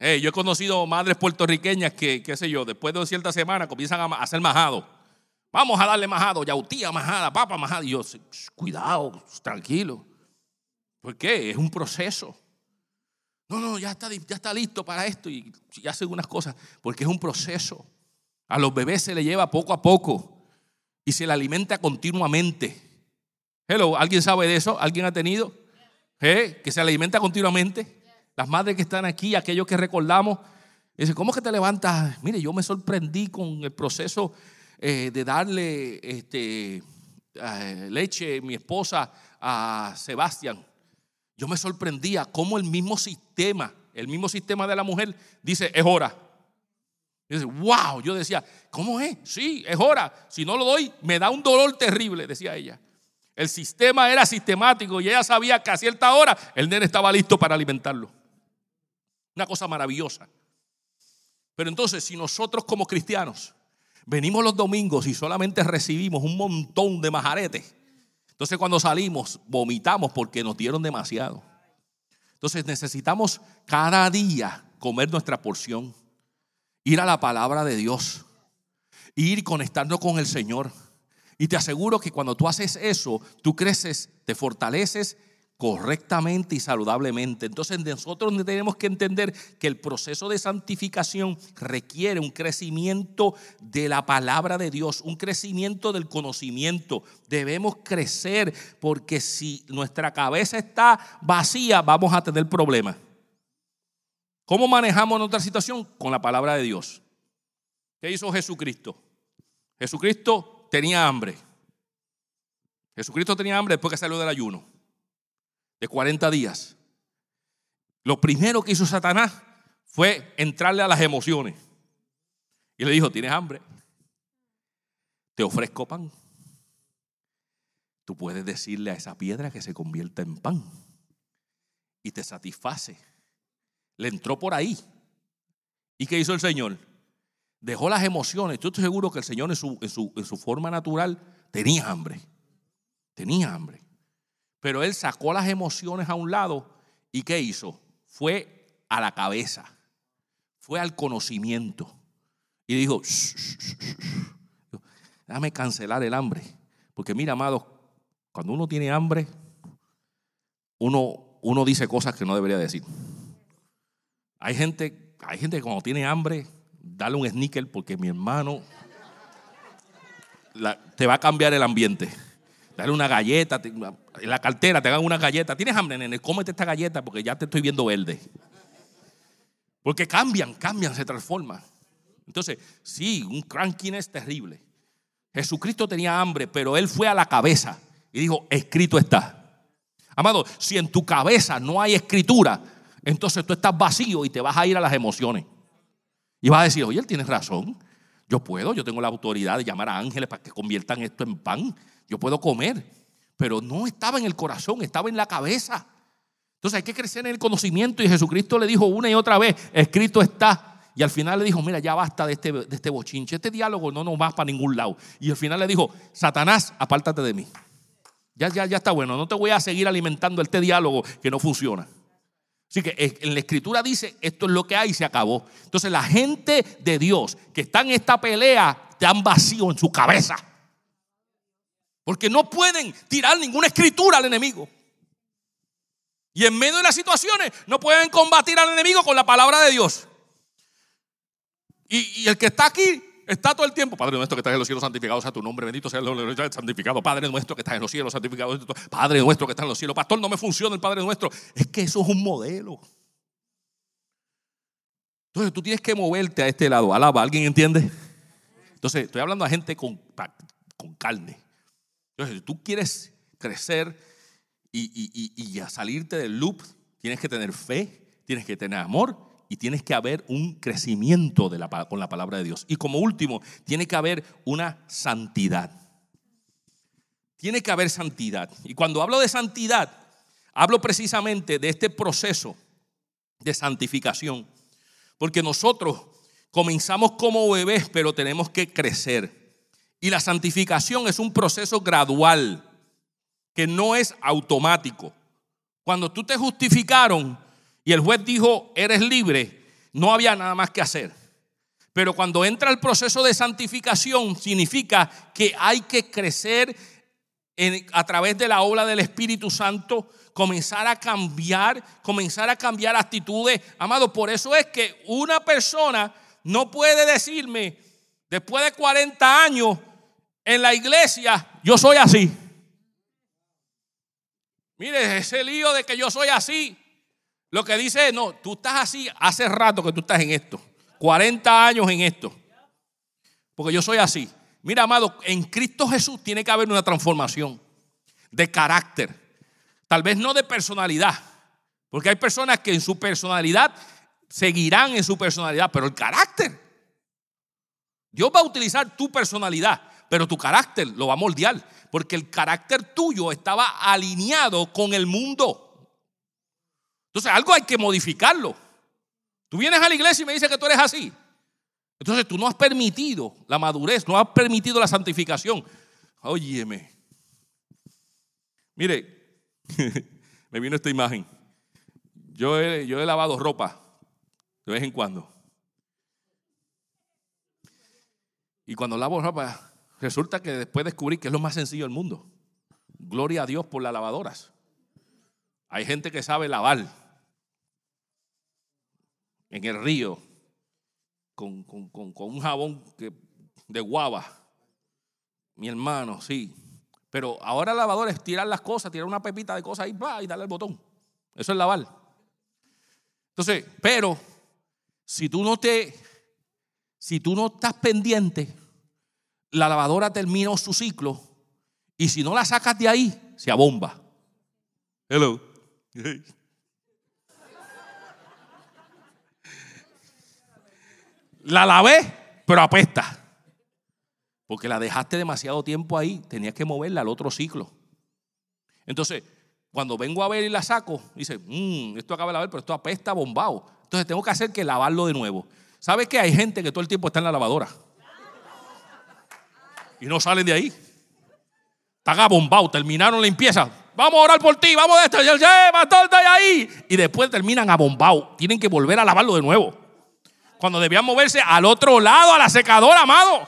yo he conocido madres puertorriqueñas que, qué sé yo, después de cierta semana comienzan a hacer majado. Vamos a darle majado, yautía majada, papa majada. Y yo, cuidado, tranquilo. ¿Por qué? Es un proceso. No, no, ya está, ya está listo para esto y, y hace unas cosas, porque es un proceso. A los bebés se le lleva poco a poco y se le alimenta continuamente. Hello, ¿alguien sabe de eso? ¿Alguien ha tenido? ¿Eh? Que se alimenta continuamente. Las madres que están aquí, aquellos que recordamos, dicen, ¿cómo que te levantas? Mire, yo me sorprendí con el proceso eh, de darle este, eh, leche, mi esposa, a Sebastián. Yo me sorprendía cómo el mismo sistema, el mismo sistema de la mujer, dice, es hora. Dice, wow, yo decía, ¿cómo es? Sí, es hora. Si no lo doy, me da un dolor terrible, decía ella. El sistema era sistemático y ella sabía que a cierta hora el nene estaba listo para alimentarlo. Una cosa maravillosa. Pero entonces, si nosotros como cristianos venimos los domingos y solamente recibimos un montón de majaretes, entonces cuando salimos vomitamos porque nos dieron demasiado. Entonces necesitamos cada día comer nuestra porción ir a la palabra de Dios, ir conectando con el Señor. Y te aseguro que cuando tú haces eso, tú creces, te fortaleces correctamente y saludablemente. Entonces nosotros tenemos que entender que el proceso de santificación requiere un crecimiento de la palabra de Dios, un crecimiento del conocimiento. Debemos crecer porque si nuestra cabeza está vacía, vamos a tener problemas. ¿Cómo manejamos nuestra situación? Con la palabra de Dios. ¿Qué hizo Jesucristo? Jesucristo tenía hambre. Jesucristo tenía hambre después que salió del ayuno de 40 días. Lo primero que hizo Satanás fue entrarle a las emociones. Y le dijo, ¿tienes hambre? Te ofrezco pan. Tú puedes decirle a esa piedra que se convierta en pan y te satisface. Le entró por ahí. ¿Y qué hizo el Señor? Dejó las emociones. Yo estoy seguro que el Señor en su, en su, forma natural tenía hambre. Tenía hambre. Pero Él sacó las emociones a un lado y ¿qué hizo? Fue a la cabeza. Fue al conocimiento. Y dijo, déjame cancelar el hambre. Porque mira, amados, cuando uno tiene hambre, uno, uno dice cosas que no debería decir. Hay gente, hay gente que cuando tiene hambre, dale un sneaker porque mi hermano te va a cambiar el ambiente. Dale una galleta, en la cartera te hagan una galleta. ¿Tienes hambre, nene? Cómete esta galleta porque ya te estoy viendo verde. Porque cambian, cambian, se transforman. Entonces, sí, un crankiness terrible. Jesucristo tenía hambre, pero él fue a la cabeza y dijo, escrito está. Amado, si en tu cabeza no hay escritura, entonces tú estás vacío y te vas a ir a las emociones. Y vas a decir, oye, él tiene razón. Yo puedo, yo tengo la autoridad de llamar a ángeles para que conviertan esto en pan. Yo puedo comer. Pero no estaba en el corazón, estaba en la cabeza. Entonces hay que crecer en el conocimiento. Y Jesucristo le dijo una y otra vez, escrito está. Y al final le dijo, mira, ya basta de este, de este bochinche. Este diálogo no nos va para ningún lado. Y al final le dijo, Satanás, apártate de mí. Ya, ya, ya está bueno. No te voy a seguir alimentando este diálogo que no funciona. Así que en la escritura dice, esto es lo que hay y se acabó. Entonces la gente de Dios que está en esta pelea, han vacío en su cabeza. Porque no pueden tirar ninguna escritura al enemigo. Y en medio de las situaciones no pueden combatir al enemigo con la palabra de Dios. Y el que está aquí Está todo el tiempo, Padre nuestro que estás en los cielos, santificado sea tu nombre, bendito sea el nombre santificado. Padre nuestro que estás en los cielos, santificado. Padre nuestro que estás en los cielos. Pastor, no me funciona el Padre nuestro. Es que eso es un modelo. Entonces tú tienes que moverte a este lado. Alaba, ¿alguien entiende? Entonces estoy hablando a gente con, con carne. Entonces, si tú quieres crecer y, y a salirte del loop, tienes que tener fe, tienes que tener amor y tienes que haber un crecimiento con la palabra de Dios. Y como último, tiene que haber una santidad. Tiene que haber santidad. Y cuando hablo de santidad, hablo precisamente de este proceso de santificación. Porque nosotros comenzamos como bebés, pero tenemos que crecer. Y la santificación es un proceso gradual, que no es automático. Cuando tú te justificaron, y el juez dijo, eres libre, no había nada más que hacer. Pero cuando entra el proceso de santificación, significa que hay que crecer a través de la obra del Espíritu Santo, comenzar a cambiar, comenzar a cambiar actitudes. Amado, por eso es que una persona no puede decirme, después de 40 años en la iglesia, yo soy así. Mire, ese lío de que yo soy así, lo que dice es, no, tú estás así hace rato que tú estás en esto. 40 años en esto. Porque yo soy así. Mira, amado, en Cristo Jesús tiene que haber una transformación de carácter. Tal vez no de personalidad. Porque hay personas que en su personalidad seguirán en su personalidad, pero el carácter. Dios va a utilizar tu personalidad, pero tu carácter lo va a moldear. Porque el carácter tuyo estaba alineado con el mundo. Entonces algo hay que modificarlo. Tú vienes a la iglesia y me dices que tú eres así. Entonces tú no has permitido la madurez, no has permitido la santificación. Óyeme. Mire, me vino esta imagen. Yo he, yo he lavado ropa de vez en cuando. Y cuando lavo ropa, resulta que después descubrí que es lo más sencillo del mundo. Gloria a Dios por las lavadoras. Hay gente que sabe lavar en el río con, un jabón de guava. Mi hermano, sí. Pero ahora lavador es tirar las cosas, tirar una pepita de cosas ahí y darle el botón. Eso es lavar. Entonces, pero si tú no te, si tú no estás pendiente, la lavadora termina su ciclo y si no la sacas de ahí, se abomba. Hello. La lavé, pero apesta. Porque la dejaste demasiado tiempo ahí, tenías que moverla al otro ciclo. Entonces, cuando vengo a ver y la saco, dice, mmm, esto acaba de lavar, pero esto apesta bombado. Entonces tengo que hacer que lavarlo de nuevo. ¿Sabes que hay gente que todo el tiempo está en la lavadora? Y no salen de ahí. Están abombados, terminaron la limpieza. Vamos a orar por ti, vamos a esto, ahí. Y después terminan abombados. Tienen que volver a lavarlo de nuevo cuando debían moverse al otro lado, a la secadora, amado.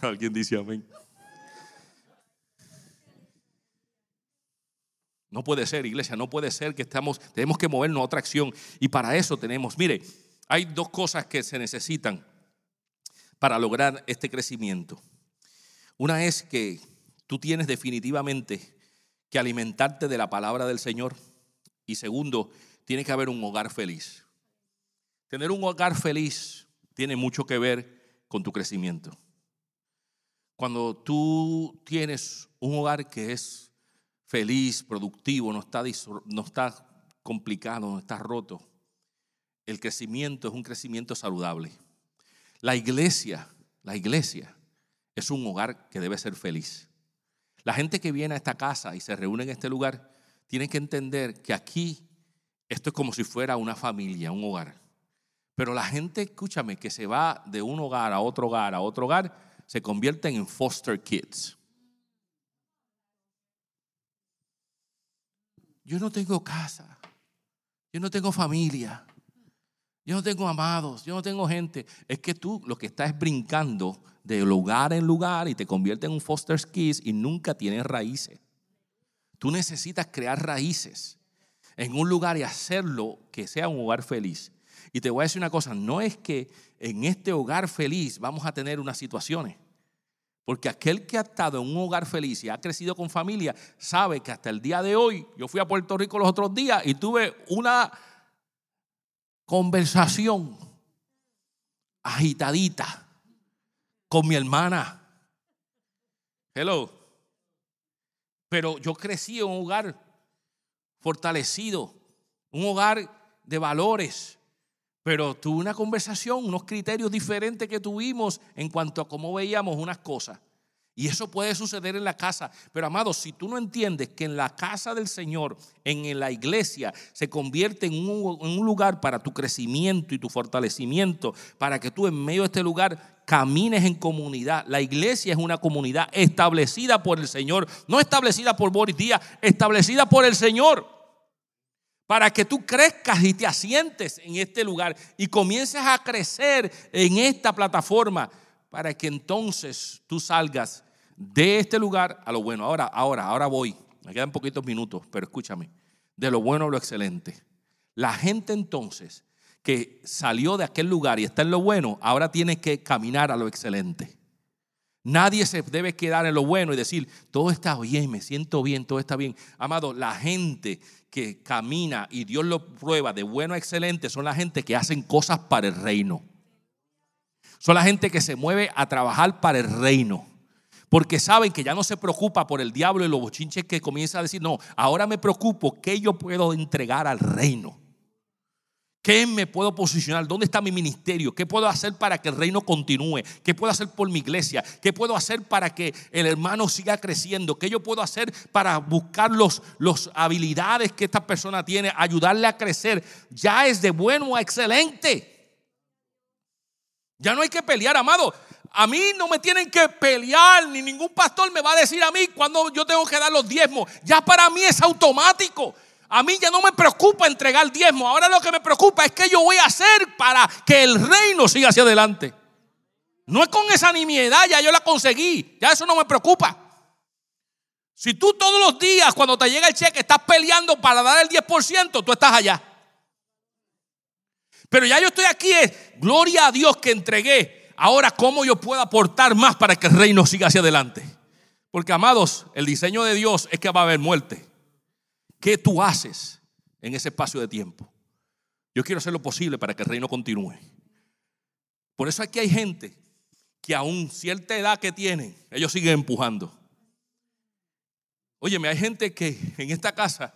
Alguien dice amén. No puede ser, iglesia, no puede ser que estamos, tenemos que movernos a otra acción. Y para eso tenemos, mire, hay dos cosas que se necesitan para lograr este crecimiento. Una es que tú tienes definitivamente que alimentarte de la palabra del Señor. Y segundo, tiene que haber un hogar feliz. Tener un hogar feliz tiene mucho que ver con tu crecimiento. Cuando tú tienes un hogar que es feliz, productivo, no está, no está complicado, no está roto, el crecimiento es un crecimiento saludable. La iglesia, la iglesia es un hogar que debe ser feliz. La gente que viene a esta casa y se reúne en este lugar tiene que entender que aquí esto es como si fuera una familia, un hogar. Pero la gente, escúchame, que se va de un hogar a otro hogar a otro hogar, se convierten en foster kids. Yo no tengo casa, yo no tengo familia, yo no tengo amados, yo no tengo gente. Es que tú lo que estás es brincando de lugar en lugar y te conviertes en un foster kids y nunca tienes raíces. Tú necesitas crear raíces en un lugar y hacerlo que sea un hogar feliz. Y te voy a decir una cosa, no es que en este hogar feliz vamos a tener unas situaciones. Porque aquel que ha estado en un hogar feliz y ha crecido con familia, sabe que hasta el día de hoy, yo fui a Puerto Rico los otros días y tuve una conversación agitadita con mi hermana. Hello. Pero yo crecí en un hogar fortalecido, un hogar de valores. Pero tuve una conversación, unos criterios diferentes que tuvimos en cuanto a cómo veíamos unas cosas. Y eso puede suceder en la casa. Pero amado, si tú no entiendes que en la casa del Señor, en la iglesia, se convierte en un, en un, lugar para tu crecimiento y tu fortalecimiento, para que tú en medio de este lugar camines en comunidad. La iglesia es una comunidad establecida por el Señor, no establecida por Boris Díaz, establecida por el Señor para que tú crezcas y te asientes en este lugar y comiences a crecer en esta plataforma para que entonces tú salgas de este lugar a lo bueno. Ahora, ahora, ahora voy. Me quedan poquitos minutos, pero escúchame. De lo bueno a lo excelente. La gente entonces que salió de aquel lugar y está en lo bueno, ahora tiene que caminar a lo excelente. Nadie se debe quedar en lo bueno y decir, todo está bien, me siento bien, todo está bien. Amado, la gente que camina y Dios lo prueba de bueno a excelente son la gente que hacen cosas para el reino. Son la gente que se mueve a trabajar para el reino. Porque saben que ya no se preocupa por el diablo y los bochinches que comienza a decir, no, ahora me preocupo qué yo puedo entregar al reino. ¿Qué me puedo posicionar? ¿Dónde está mi ministerio? ¿Qué puedo hacer para que el reino continúe? ¿Qué puedo hacer por mi iglesia? ¿Qué puedo hacer para que el hermano siga creciendo? ¿Qué yo puedo hacer para buscar las los habilidades que esta persona tiene, ayudarle a crecer? Ya es de bueno a excelente. Ya no hay que pelear, amado. A mí no me tienen que pelear, ni ningún pastor me va a decir a mí cuando yo tengo que dar los diezmos. Ya para mí es automático. A mí ya no me preocupa entregar diezmo. Ahora lo que me preocupa es que yo voy a hacer para que el reino siga hacia adelante. No es con esa nimiedad, ya yo la conseguí. Ya eso no me preocupa. Si tú todos los días cuando te llega el cheque estás peleando para dar el 10%, tú estás allá. Pero ya yo estoy aquí, es gloria a Dios que entregué. Ahora, ¿cómo yo puedo aportar más para que el reino siga hacia adelante? Porque, amados, el diseño de Dios es que va a haber muerte. ¿Qué tú haces en ese espacio de tiempo? Yo quiero hacer lo posible para que el reino continúe. Por eso aquí hay gente que aún cierta edad que tienen, ellos siguen empujando. Óyeme, hay gente que en esta casa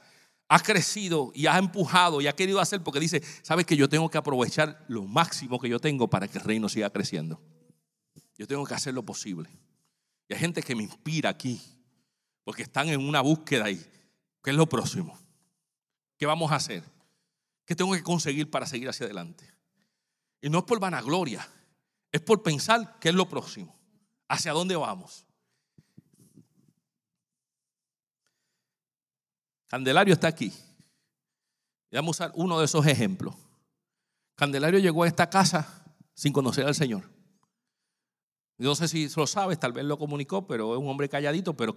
ha crecido y ha empujado y ha querido hacer porque dice, sabes que yo tengo que aprovechar lo máximo que yo tengo para que el reino siga creciendo. Yo tengo que hacer lo posible. Y hay gente que me inspira aquí porque están en una búsqueda y ¿Qué es lo próximo? ¿Qué vamos a hacer? ¿Qué tengo que conseguir para seguir hacia adelante? Y no es por vanagloria, es por pensar qué es lo próximo, hacia dónde vamos. Candelario está aquí. Vamos a usar uno de esos ejemplos. Candelario llegó a esta casa sin conocer al Señor. No sé si lo sabes, tal vez lo comunicó, pero es un hombre calladito, pero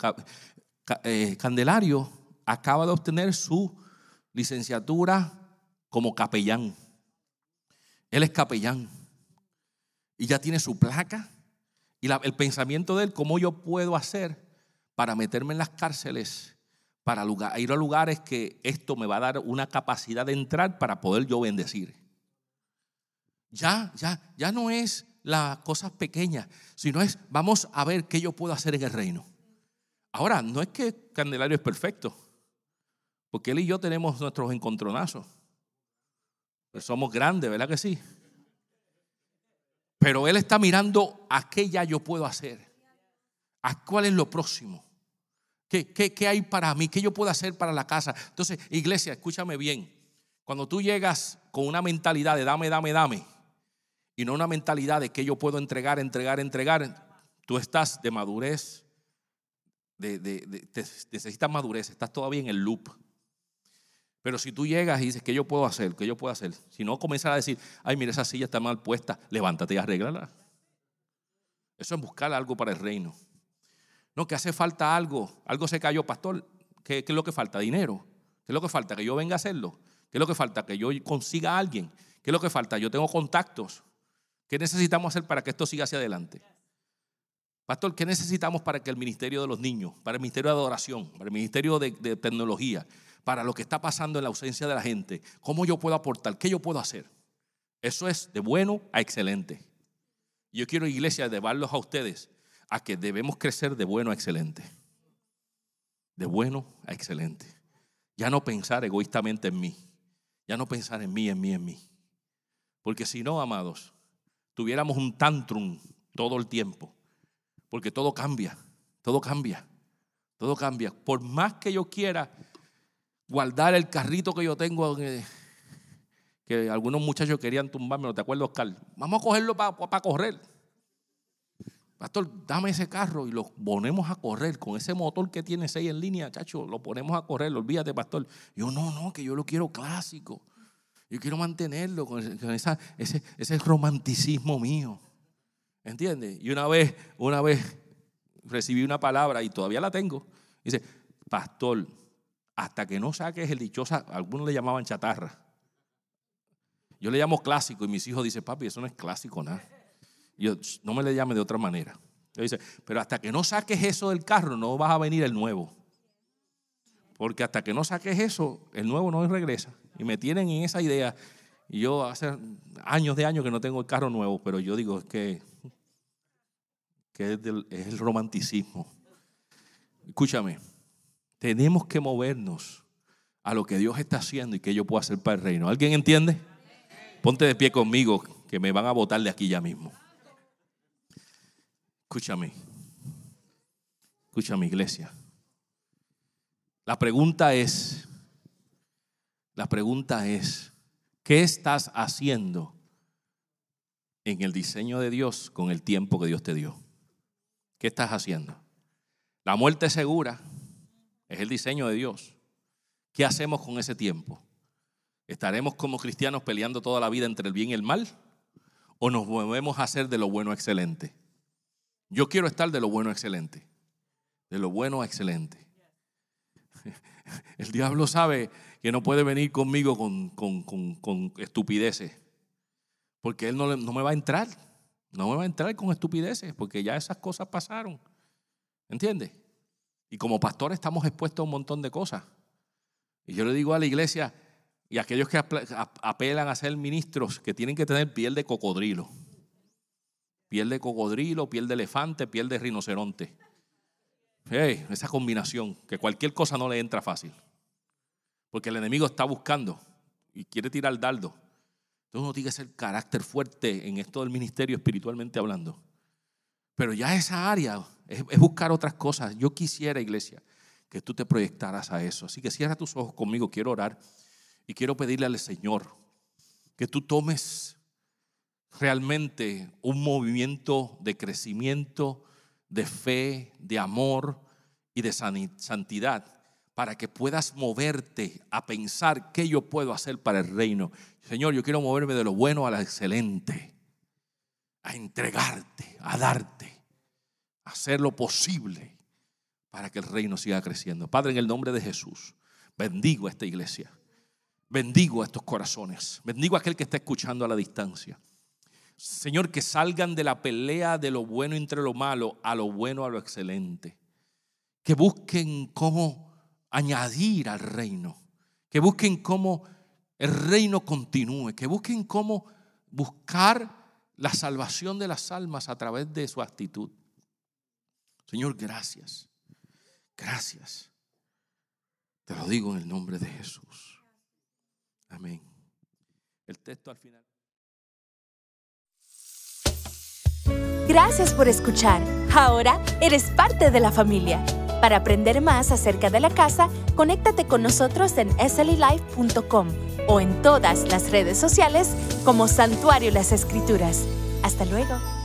eh, Candelario acaba de obtener su licenciatura como capellán. Él es capellán. Y ya tiene su placa. Y el pensamiento de él, cómo yo puedo hacer para meterme en las cárceles, para ir a lugares que esto me va a dar una capacidad de entrar para poder yo bendecir. Ya, ya, ya no es las cosas pequeñas, sino es, vamos a ver qué yo puedo hacer en el reino. Ahora, no es que Candelario es perfecto. Porque él y yo tenemos nuestros encontronazos. Pues somos grandes, ¿verdad que sí? Pero él está mirando a qué ya yo puedo hacer. A cuál es lo próximo. ¿Qué, qué, qué hay para mí? ¿Qué yo puedo hacer para la casa? Entonces, iglesia, escúchame bien. Cuando tú llegas con una mentalidad de dame, dame, dame, y no una mentalidad de que yo puedo entregar, entregar, entregar, tú estás de madurez, de, de, necesitas madurez, estás todavía en el loop. Pero si tú llegas y dices, ¿qué yo puedo hacer? ¿Qué yo puedo hacer? Si no, comenzar a decir, ay, mira, esa silla está mal puesta, levántate y arréglala. Eso es buscar algo para el reino. No, que hace falta algo, algo se cayó, pastor. ¿Qué, es lo que falta? Dinero. ¿Qué es lo que falta? Que yo venga a hacerlo. ¿Qué es lo que falta? Que yo consiga a alguien. ¿Qué es lo que falta? Yo tengo contactos. ¿Qué necesitamos hacer para que esto siga hacia adelante? Pastor, ¿qué necesitamos para que el ministerio de los niños, para el ministerio de adoración, para el ministerio de, de tecnología, para lo que está pasando en la ausencia de la gente, cómo yo puedo aportar, qué yo puedo hacer? Eso es de bueno a excelente. Yo quiero, iglesia, llevarlos a ustedes a que debemos crecer de bueno a excelente. De bueno a excelente. Ya no pensar egoístamente en mí. Ya no pensar en mí, en mí, en mí. Porque si no, amados, tuviéramos un tantrum todo el tiempo porque todo cambia, todo cambia, todo cambia. Por más que yo quiera guardar el carrito que yo tengo, que algunos muchachos querían tumbarme, ¿te acuerdas, Oscar? Vamos a cogerlo para correr. Pastor, dame ese carro y lo ponemos a correr con ese motor que tiene seis en línea, chacho, lo ponemos a correr, olvídate, pastor. Yo, no, no, que yo lo quiero clásico. Yo quiero mantenerlo con, ese, ese romanticismo mío. ¿Entiendes? Y una vez, una vez recibí una palabra y todavía la tengo. Dice, pastor, hasta que no saques el dichosa, algunos le llamaban chatarra. Yo le llamo clásico y mis hijos dicen, papi, eso no es clásico nada. Yo, no me le llame de otra manera. Yo dice, pero hasta que no saques eso del carro, no vas a venir el nuevo. Porque hasta que no saques eso, el nuevo no regresa. Y me tienen en esa idea. Y yo hace años de años que no tengo el carro nuevo, pero yo digo, es que que es, el romanticismo. Escúchame, tenemos que movernos a lo que Dios está haciendo y que yo puedo hacer para el reino. ¿Alguien entiende? Ponte de pie conmigo, que me van a botar de aquí ya mismo. Escúchame, escúchame iglesia. La pregunta es, la pregunta es, ¿qué estás haciendo en el diseño de Dios con el tiempo que Dios te dio? ¿Qué estás haciendo? La muerte segura es el diseño de Dios. ¿Qué hacemos con ese tiempo? ¿Estaremos como cristianos peleando toda la vida entre el bien y el mal? ¿O nos movemos a hacer de lo bueno excelente? Yo quiero estar de lo bueno excelente. De lo bueno excelente. El diablo sabe que no puede venir conmigo con, con, estupideces. Porque él no, no me va a entrar. No me va a entrar con estupideces porque ya esas cosas pasaron. ¿Entiendes? Y como pastor estamos expuestos a un montón de cosas. Y yo le digo a la iglesia y a aquellos que apelan a ser ministros que tienen que tener piel de cocodrilo. Piel de cocodrilo, piel de elefante, piel de rinoceronte. esa combinación, que cualquier cosa no le entra fácil. Porque el enemigo está buscando y quiere tirar dardo. Entonces uno tiene que ser carácter fuerte en esto del ministerio espiritualmente hablando. Pero ya esa área es, buscar otras cosas. Yo quisiera, iglesia, que tú te proyectaras a eso. Así que cierra tus ojos conmigo, quiero orar y quiero pedirle al Señor que tú tomes realmente un movimiento de crecimiento, de fe, de amor y de santidad para que puedas moverte a pensar qué yo puedo hacer para el reino. Señor, yo quiero moverme de lo bueno a lo excelente, a entregarte, a darte, a hacer lo posible para que el reino siga creciendo. Padre, en el nombre de Jesús, bendigo a esta iglesia, bendigo a estos corazones, bendigo a aquel que está escuchando a la distancia. Señor, que salgan de la pelea de lo bueno entre lo malo a lo bueno a lo excelente. Que busquen cómo añadir al reino, que busquen cómo el reino continúe, que busquen cómo buscar la salvación de las almas a través de su actitud. Señor, gracias, gracias. Te lo digo en el nombre de Jesús. Amén. El texto al final. Gracias por escuchar. Ahora eres parte de la familia. Para aprender más acerca de la casa, conéctate con nosotros en sllife.com o en todas las redes sociales como Santuario Las Escrituras. Hasta luego.